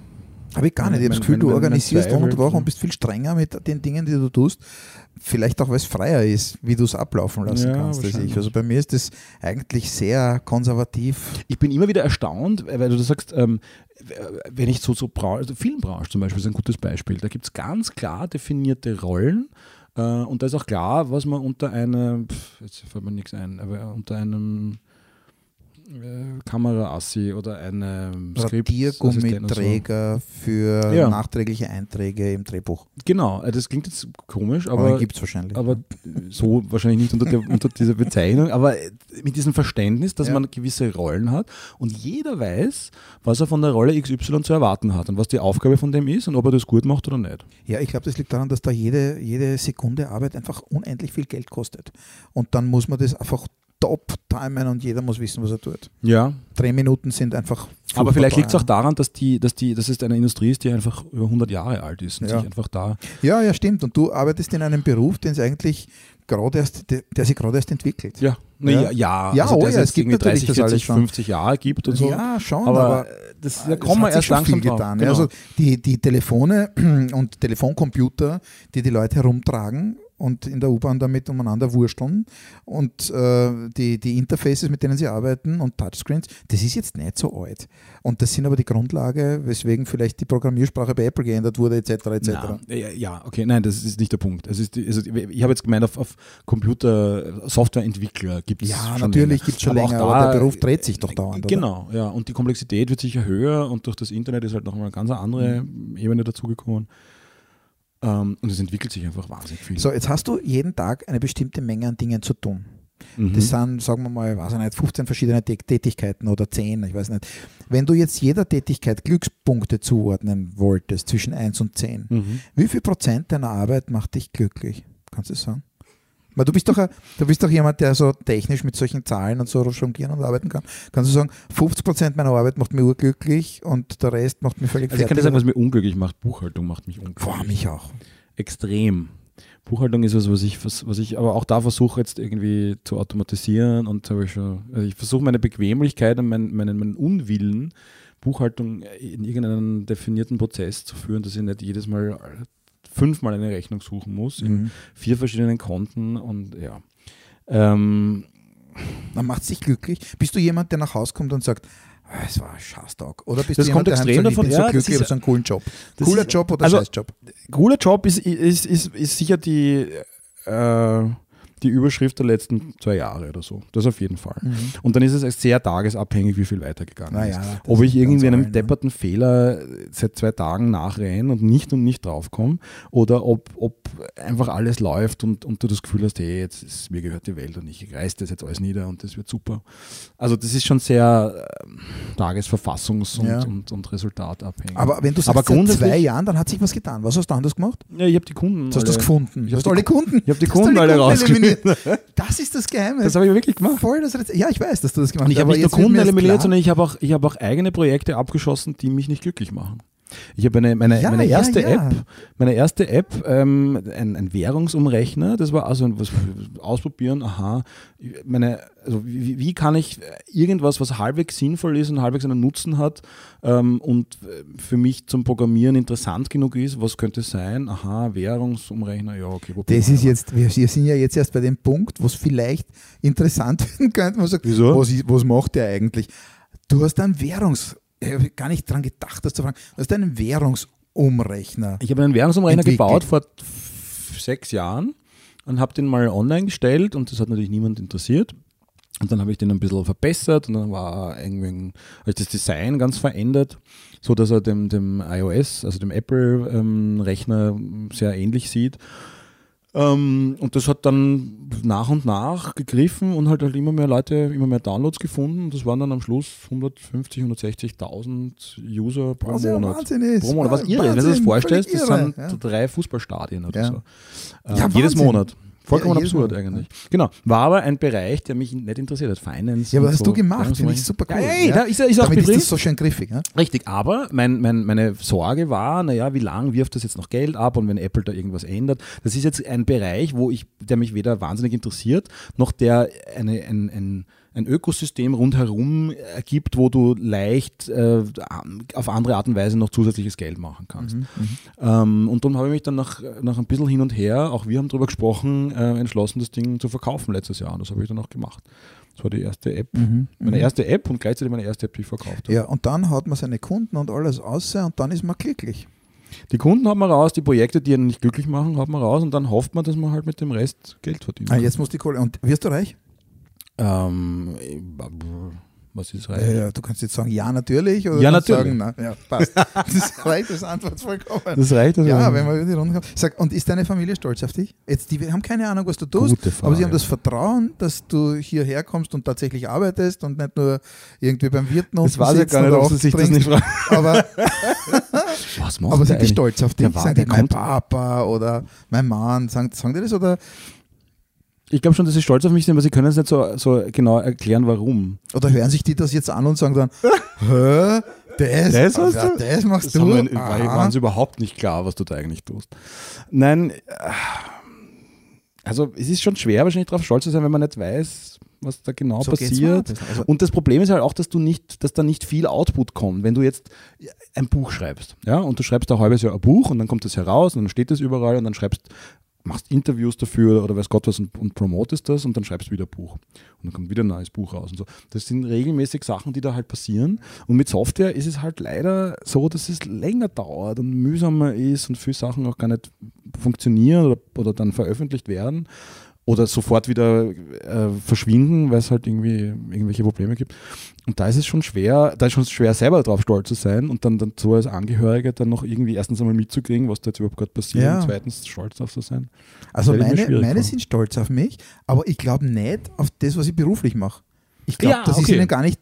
habe ich gar nicht. Ich habe das Gefühl, du organisierst Woche und Woche und bist viel strenger mit den Dingen, die du tust. Vielleicht auch, weil es freier ist, wie du es ablaufen lassen ja, kannst. Als ich. Also bei mir ist das eigentlich sehr konservativ. Ich bin immer wieder erstaunt, weil du sagst, ähm, wenn ich so, so Bra also Filmbranche zum Beispiel ist ein gutes Beispiel. Da gibt es ganz klar definierte Rollen. Äh, und da ist auch klar, was man unter einem, jetzt fällt mir nichts ein, aber unter einem Kamera-Assi oder eine Skriptassistentin und so. Radiergummiträger für Ja. nachträgliche Einträge im Drehbuch. Genau, äh, das klingt jetzt komisch, Aber, aber, gibt es wahrscheinlich. aber so wahrscheinlich nicht unter, der, unter dieser Bezeichnung, aber äh, mit diesem Verständnis, dass Ja. man gewisse Rollen hat und jeder weiß, was er von der Rolle XY zu erwarten hat und was die Aufgabe von dem ist und ob er das gut macht oder nicht. Ja, ich glaube, das liegt daran, dass da jede, jede Sekunde Arbeit einfach unendlich viel Geld kostet. Und dann muss man das einfach top timen und jeder muss wissen, was er tut. Ja, Drehminuten sind einfach. aber vielleicht liegt es auch da. daran, dass, die, dass, die, dass es eine Industrie ist, die einfach über 100 Jahre alt ist und Ja. sich einfach da Ja, ja, stimmt. Und du arbeitest in einem Beruf, den es eigentlich gerade erst, der, der sich gerade erst entwickelt. Ja, Ja. ja, ja, Ja, also oh ja, es gibt natürlich 30, das 40, alles schon. 50 Jahre gibt und so. Ja, schon, aber, aber, das, da kommen wir erst schon langsam viel drauf. getan. Genau. Also die, die Telefone und Telefoncomputer, die die Leute herumtragen und in der U-Bahn damit umeinander wursteln und äh, die, die Interfaces, mit denen sie arbeiten und Touchscreens, das ist jetzt nicht so alt. Und das sind aber die Grundlage, weswegen vielleicht die Programmiersprache bei Apple geändert wurde, etc. etc. Ja, ja, okay, nein, das ist nicht der Punkt. Es ist, also, ich habe jetzt gemeint, auf, auf Computer, Softwareentwickler gibt es Ja, natürlich gibt es schon Aber auch länger, da- aber der Beruf dreht sich doch dauernd. Oder? Genau, ja. Und die Komplexität wird sicher höher und durch das Internet ist halt noch mal eine ganz andere Mhm. Ebene dazugekommen. Ähm, und es entwickelt sich einfach wahnsinnig viel. So, jetzt hast du jeden Tag eine bestimmte Menge an Dingen zu tun. Mhm. Das sind, sagen wir mal, weiß ich nicht, 15 verschiedene Tä- Tätigkeiten oder 10, ich weiß nicht. Wenn du jetzt jeder Tätigkeit Glückspunkte zuordnen wolltest, zwischen 1 und 10, Mhm. wie viel Prozent deiner Arbeit macht dich glücklich? Kannst du das sagen? Weil du bist doch, du bist doch jemand, der so technisch mit solchen Zahlen und so jonglieren und arbeiten kann. Kannst du sagen, 50 Prozent meiner Arbeit macht mich urglücklich und der Rest macht mich völlig Also ich kann dir fertig? sagen, was mir unglücklich macht. Buchhaltung macht mich unglücklich. Boah, mich auch. extrem. Buchhaltung ist was, was ich, was, was ich aber auch da versuche jetzt irgendwie zu automatisieren und habe ich schon, also ich versuche meine Bequemlichkeit und meinen, meinen, meinen Unwillen, Buchhaltung in irgendeinen definierten Prozess zu führen, dass ich nicht jedes Mal fünfmal eine Rechnung suchen muss, in Mhm. vier verschiedenen Konten und ja. Ähm, Dann macht es dich glücklich. Bist du jemand, der nach Hause kommt und sagt, "Ah, es war ein Scheißtag? Oder bist Das du jemand, kommt heim extrem davon- ich bin ja, so glücklich, ich ist- so einen coolen Job? Cooler ist- Job oder also- Scheißjob? cooler Job ist, ist, ist, ist sicher die, äh, die Überschrift der letzten zwei Jahre oder so. Das auf jeden Fall. Mhm. Und dann ist es sehr tagesabhängig, wie viel weitergegangen Naja, ist. das Ob ich irgendwie einem ne? depperten Fehler seit zwei Tagen nachrenne und nicht und nicht draufkomme oder ob, ob einfach alles läuft und, und du das Gefühl hast, hey, jetzt ist, mir gehört die Welt und ich reiß das jetzt alles nieder und das wird super. Also das ist schon sehr ähm, tagesverfassungs- und, Ja. und, und resultatabhängig. Aber wenn du sagst, Aber seit zwei Jahren, dann hat sich was getan. Was hast du anders gemacht? ja, ich habe die Kunden. Hast du es alle- gefunden. Ich Du hab hast die alle Kunden. Ich habe die hast Kunden alle rausgeschmissen. Das ist das Geheimnis. Das habe ich wirklich gemacht. Voll das Rezept. Ja, ich weiß, dass du das gemacht Und ich hast. habe nicht nur Kunden eliminiert, sondern ich habe auch, ich habe auch eigene Projekte abgeschossen, die mich nicht glücklich machen. Ich habe eine, meine, Ja, meine ja, erste ja. App, meine erste App, ähm, ein, ein Währungsumrechner, das war also ein- was ausprobieren, aha, meine, also wie, wie kann ich irgendwas, was halbwegs sinnvoll ist und halbwegs einen Nutzen hat ähm, und für mich zum Programmieren interessant genug ist, was könnte es sein? Aha, Währungsumrechner, ja, okay. Das wir ist jetzt, wir, sind ja jetzt erst bei dem Punkt, wo es vielleicht interessant werden könnte. Man sagt, Wieso? was, was macht der eigentlich? Du hast einen Währungs, habe gar nicht dran gedacht, das zu fragen. Du hast einen Währungsumrechner. Ich habe einen Währungsumrechner Entwickelt. gebaut vor sechs Jahren und habe den mal online gestellt und das hat natürlich niemand interessiert. Und dann habe ich den ein bisschen verbessert und dann war irgendwie ein- ich das Design ganz verändert, so dass er dem, dem iOS, also dem Apple-Rechner sehr ähnlich sieht. Ähm, und das hat dann nach und nach gegriffen und halt, halt immer mehr Leute, immer mehr Downloads gefunden. Das waren dann am Schluss 150, 160.000 User pro Was ja Monat. Wahnsinn ist. Pro Monat, was irre ist. Wenn du das vorstellst, das sind ja. drei Fußballstadien oder Ja. so. Äh, Ja, jedes. Monat. Vollkommen Ja, absurd eigentlich. Genau. War aber ein Bereich, der mich nicht interessiert hat. Finance. Ja, aber hast so. du gemacht, finde ich super cool. Ja, ey, ja. da ist ist Damit ist das so schön griffig. Ja? Richtig, aber mein, mein, meine Sorge war, naja, wie lange wirft das jetzt noch Geld ab und wenn Apple da irgendwas ändert. Das ist jetzt ein Bereich, wo ich, der mich weder wahnsinnig interessiert, noch der eine, ein, ein, ein Ökosystem rundherum ergibt, wo du leicht äh, auf andere Art und Weise noch zusätzliches Geld machen kannst. Mhm, Ähm, und dann habe ich mich dann nach, nach ein bisschen hin und her, auch wir haben darüber gesprochen, äh, entschlossen, das Ding zu verkaufen letztes Jahr. Und das habe ich dann auch gemacht. Das war die erste App. Mhm. Meine mhm. erste App und gleichzeitig meine erste App, die ich verkauft habe. Ja, und dann hat man seine Kunden und alles aus und dann ist man glücklich. Die Kunden hat man raus, die Projekte, die einen nicht glücklich machen, hat man raus und dann hofft man, dass man halt mit dem Rest Geld verdient. Ah, jetzt muss die Kohle. Und wirst du reich? Ähm, Was ist reich? ja, du kannst jetzt sagen, ja, natürlich. Oder Ja, natürlich. Sagen, na, ja, passt. Das reicht als Antwort vollkommen. Das reicht also. ja, wenn wir über die Runde kommen. Sag, und ist deine Familie stolz auf dich? Jetzt, die haben keine Ahnung, was du tust, Gute Frage. aber sie haben das Vertrauen, dass du hierher kommst und tatsächlich arbeitest und nicht nur irgendwie beim Wirten das unten weiß ich gar nicht, und ob sie sich das nicht fragen. Aber, Was aber sind die stolz auf dich? Der sagen die, mein Papa oder mein Mann, sagen, sagen die das? Oder, Ich glaube schon, dass sie stolz auf mich sind, aber sie können es nicht so, so genau erklären, warum. oder hören sich die das jetzt an und sagen dann, hä? Das, Das hast ja, du? das machst Das du? haben wir, war, Aha. war uns überhaupt nicht klar, was du da eigentlich tust. Nein, äh, also es ist schon schwer, wahrscheinlich darauf stolz zu sein, wenn man nicht weiß, was da genau So passiert. bisschen. Also, Und das Problem ist halt auch, dass du nicht, dass da nicht viel Output kommt. Wenn du jetzt ein Buch schreibst, ja, und du schreibst ein halbes Jahr ein Buch und dann kommt das heraus und dann steht das überall und dann schreibst, machst Interviews dafür oder weiß Gott was und, und promotest das und dann schreibst du wieder ein Buch. Und dann kommt wieder ein neues Buch raus und so. Das sind regelmäßig Sachen, die da halt passieren. Und mit Software ist es halt leider so, dass es länger dauert und mühsamer ist und viele Sachen auch gar nicht funktionieren oder, oder dann veröffentlicht werden oder sofort wieder äh, verschwinden, weil es halt irgendwie irgendwelche Probleme gibt. Und da ist es schon schwer, da ist schon schwer selber drauf stolz zu sein und dann, dann so als Angehörige dann noch irgendwie erstens einmal mitzukriegen, was da jetzt überhaupt gerade passiert Ja. und zweitens stolz drauf zu sein. Also meine, meine sind stolz auf mich, aber ich glaube nicht auf das, was ich beruflich mache. Ich glaube, Ja, das ist okay. ihnen gar nicht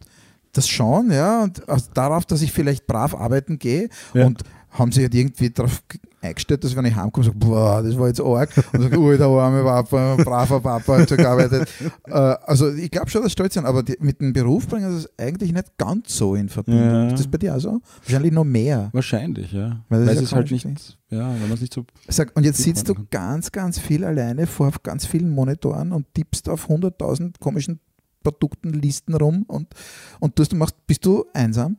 das schon, ja, und aus- darauf, dass ich vielleicht brav arbeiten gehe Ja. und haben sie halt irgendwie darauf ge- eingestellt, dass wenn ich heimkomme, sage, boah, das war jetzt arg und sage, oh, der arme Papa, braver Papa hat schon gearbeitet. äh, also ich glaube schon, dass stolz sind, aber die, mit dem Beruf bringen sie das eigentlich nicht ganz so in Verbindung. Ja. Ist das bei dir auch so? Wahrscheinlich noch mehr. Wahrscheinlich, ja. Weil Weil, das ist es ist halt nicht, ja, wenn man es nicht so. Sag, und jetzt sitzt du machen ganz, ganz viel alleine vor ganz vielen Monitoren und tippst auf 100.000 komischen Produktenlisten rum und, und tust, du machst, bist du einsam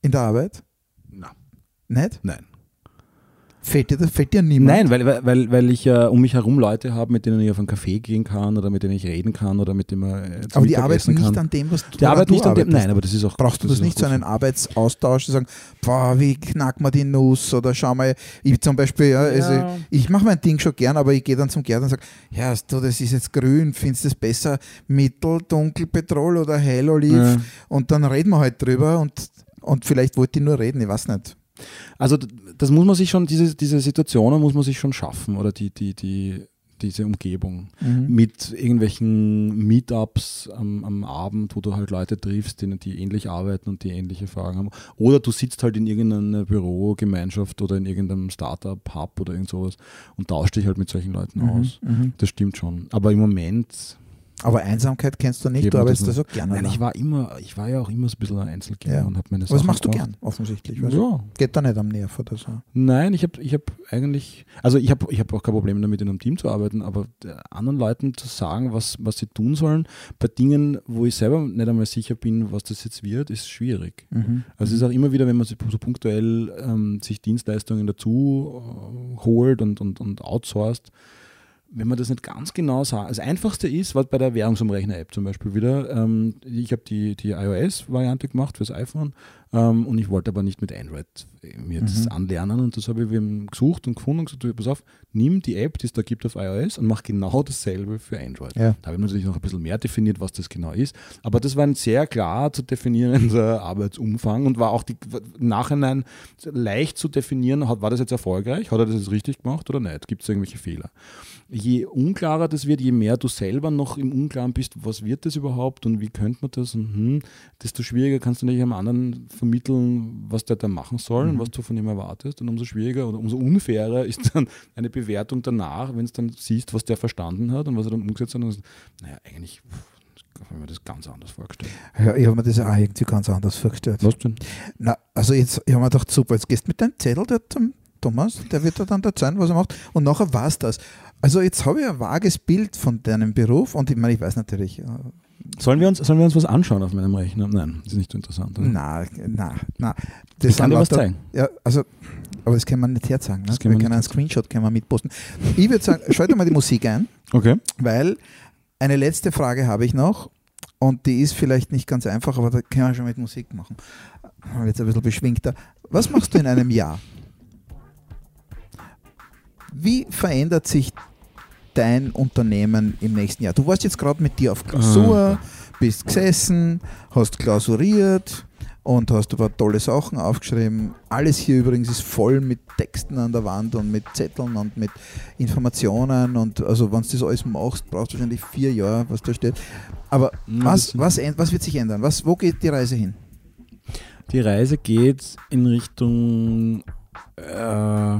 in der Arbeit? Nicht? nein. Fällt dir, das, fällt dir niemand? Nein, weil, weil- weil, ich ja um mich herum Leute habe, mit denen ich auf einen Café gehen kann oder mit denen ich reden kann oder mit denen man äh, aber die arbeiten nicht kann. an dem, was du Die arbeiten du nicht an dem. Nein, aber das ist auch. Brauchst du das ist nicht so einen Arbeitsaustausch, zu sagen, boah, wie knacken wir die Nuss oder schau mal, ich zum Beispiel, ja, also Ja. ich mache mein Ding schon gern, aber ich gehe dann zum Gärtner und sage, ja, du, das ist jetzt grün, findest du das besser mittel, dunkel, Petrol oder hell oliv? Ja. Und dann reden wir halt drüber und, und vielleicht wollte ich nur reden, ich weiß nicht. Also das muss man sich schon, diese, diese Situationen muss man sich schon schaffen oder die, die, die, diese Umgebung. Mhm. Mit irgendwelchen Meetups am, am Abend, wo du halt Leute triffst, denen die ähnlich arbeiten und die ähnliche Fragen haben. Oder du sitzt halt in irgendeiner Bürogemeinschaft oder in irgendeinem Startup-Hub oder irgend sowas und tauschst dich halt mit solchen Leuten aus. Mhm. Das stimmt schon. Aber im Moment. Aber Einsamkeit kennst du nicht, Geht du arbeitest das da so gerne. Nein, ich war immer, ich war ja auch immer so ein bisschen ein Einzelgänger Ja. und habe meine Was Sachen machst du gemacht. gern, offensichtlich? Also, Ja, Geht da nicht am Nerv oder so. Nein, ich habe ich hab eigentlich, also ich habe ich hab auch kein Problem damit, in einem Team zu arbeiten, aber der anderen Leuten zu sagen, was, was sie tun sollen, bei Dingen, wo ich selber nicht einmal sicher bin, was das jetzt wird, ist schwierig. Mhm. Also es ist auch immer wieder, wenn man sich so punktuell ähm, sich Dienstleistungen dazu äh, holt und, und, und outsourced, wenn man das nicht ganz genau sagt. Das Einfachste ist, was bei der Währungsumrechner-App zum Beispiel wieder, ähm, ich habe die, die iOS-Variante gemacht fürs iPhone ähm, und ich wollte aber nicht mit Android äh, mir das Mhm. anlernen und das habe ich eben gesucht und gefunden und gesagt, pass auf, nimm die App, die es da gibt auf iOS und mach genau dasselbe für Android. Ja. Da habe ich natürlich noch ein bisschen mehr definiert, was das genau ist. Aber das war ein sehr klar zu definierender Arbeitsumfang und war auch die, im Nachhinein leicht zu definieren, war das jetzt erfolgreich, hat er das jetzt richtig gemacht oder nicht? Gibt es irgendwelche Fehler? Je unklarer das wird, je mehr du selber noch im Unklaren bist, was wird das überhaupt und wie könnte man das und hm, desto schwieriger kannst du nicht einem anderen vermitteln, was der da machen soll und was du von ihm erwartest. Und umso schwieriger oder umso unfairer ist dann eine Bewertung danach, wenn es dann siehst, was der verstanden hat und was er dann umgesetzt hat. Und dann naja, eigentlich habe ich mir das ganz anders vorgestellt. Ja, ich habe mir das auch irgendwie ganz anders vorgestellt. Was denn? Na, also jetzt, ich habe mir gedacht, super, jetzt gehst du mit deinem Zettel dort zum Thomas, der wird dir dann erzählen, was er macht und nachher war es das. Also jetzt habe ich ein vages Bild von deinem Beruf und ich meine, ich weiß natürlich, äh, Sollen wir, uns, sollen wir uns was anschauen auf meinem Rechner? Nein, das ist nicht so interessant. oder? na, na, na. Das Ich kann dir was lauter- zeigen. Ja, also, aber das kann man nicht herzeigen. Ne? Das kann wir man können einen Screenshot können wir mitposten. Ich würde sagen, schalte mal die Musik ein, Okay. weil eine letzte Frage habe ich noch und die ist vielleicht nicht ganz einfach, aber da können wir schon mit Musik machen. Jetzt ein bisschen beschwingter. Was machst du in einem Jahr? Wie verändert sich dein Unternehmen im nächsten Jahr? Du warst jetzt gerade mit dir auf Klausur, bist gesessen, hast klausuriert und hast ein paar tolle Sachen aufgeschrieben. Alles hier übrigens ist voll mit Texten an der Wand und mit Zetteln und mit Informationen. Und also, wenn du das alles machst, brauchst du wahrscheinlich vier Jahre, was da steht. Aber was, was, was wird sich ändern? Was, wo geht die Reise hin? Die Reise geht in Richtung äh,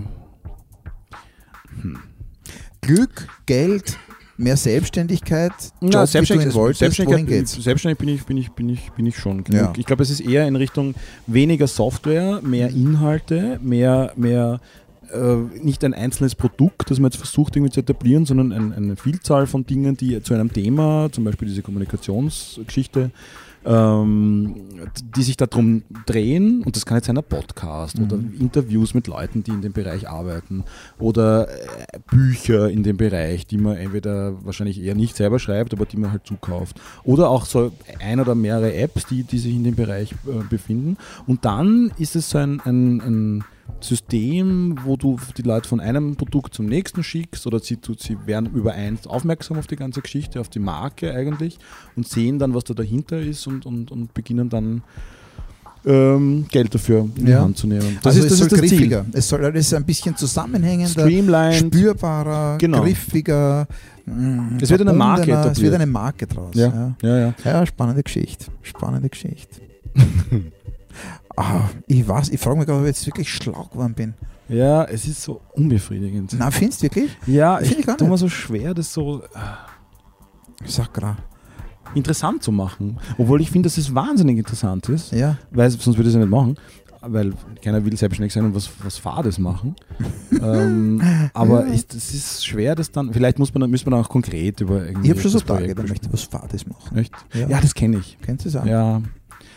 Glück, Geld, mehr Selbstständigkeit, Ja, Job, wie du selbstständig, ihn wolltest, Selbstständigkeit, selbstständig bin ich, bin ich, bin ich, bin ich schon. genug. Ja. Ich glaube, es ist eher in Richtung weniger Software, mehr Inhalte, mehr, mehr äh, nicht ein einzelnes Produkt, das man jetzt versucht irgendwie zu etablieren, sondern ein, eine Vielzahl von Dingen, die zu einem Thema, zum Beispiel diese Kommunikationsgeschichte, ähm, die sich darum drehen, und das kann jetzt sein ein Podcast oder Interviews mit Leuten, die in dem Bereich arbeiten oder äh, Bücher in dem Bereich, die man entweder wahrscheinlich eher nicht selber schreibt, aber die man halt zukauft. Oder auch so ein oder mehrere Apps, die, die sich in dem Bereich äh, befinden. Und dann ist es so ein, ein, ein System, wo du die Leute von einem Produkt zum nächsten schickst oder sie, sie werden über eins aufmerksam auf die ganze Geschichte, auf die Marke eigentlich und sehen dann, was da dahinter ist und, und, und beginnen dann ähm, Geld dafür in die Ja. Hand zu nehmen. also ist es soll Ziel. griffiger. Es soll alles ein bisschen zusammenhängender, Streamlined. spürbarer, Genau. griffiger. mh, Es wird eine Marke verbundener. Es etabliert. wird eine Marke draus. Ja, Ja. ja, ja. Ja, spannende Geschichte. Spannende Geschichte. ah, ich weiß, ich frage mich gerade, ob ich jetzt wirklich schlau geworden bin. Ja, es ist so unbefriedigend. Na, findest du wirklich? Ja, ich ich tue mir nicht. so schwer, das so Ich sag gerade. interessant zu machen. Obwohl ich finde, dass es wahnsinnig interessant ist, Ja. weil sonst würde ich es ja nicht machen. Weil keiner will selbstständig sein und was, was Fades machen. ähm, aber Ja. ich, das ist schwer, das dann. Vielleicht muss man, dann- müssen wir dann auch konkret über irgendwie. Ich habe schon so Tage, Projekt da möchte was Fades machen. Echt? Ja. Ja, das kenne ich. Kennst du es auch? Ja.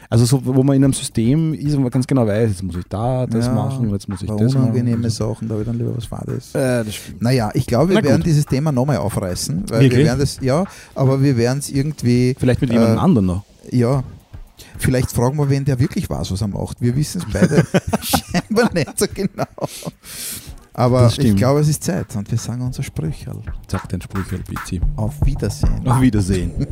Also so, wo man in einem System ist und man ganz genau weiß, jetzt muss ich da das Ja, machen, jetzt muss ich das machen. unangenehme Sachen, da habe ich dann lieber was Fades. Äh, das stimmt. Naja, ich glaube, wir Na werden dieses Thema nochmal aufreißen. Weil Wirklich? wir werden das, ja, aber wir werden es irgendwie, Vielleicht mit jemandem Äh, anderen noch. ja, vielleicht fragen wir wen, der wirklich weiß, was er macht. Wir wissen es beide scheinbar nicht so genau. Aber ich glaube, es ist Zeit und wir sagen unser Sprücherl. Sagt dein Sprüchel, Bizi. Auf Wiedersehen. Auf Wiedersehen.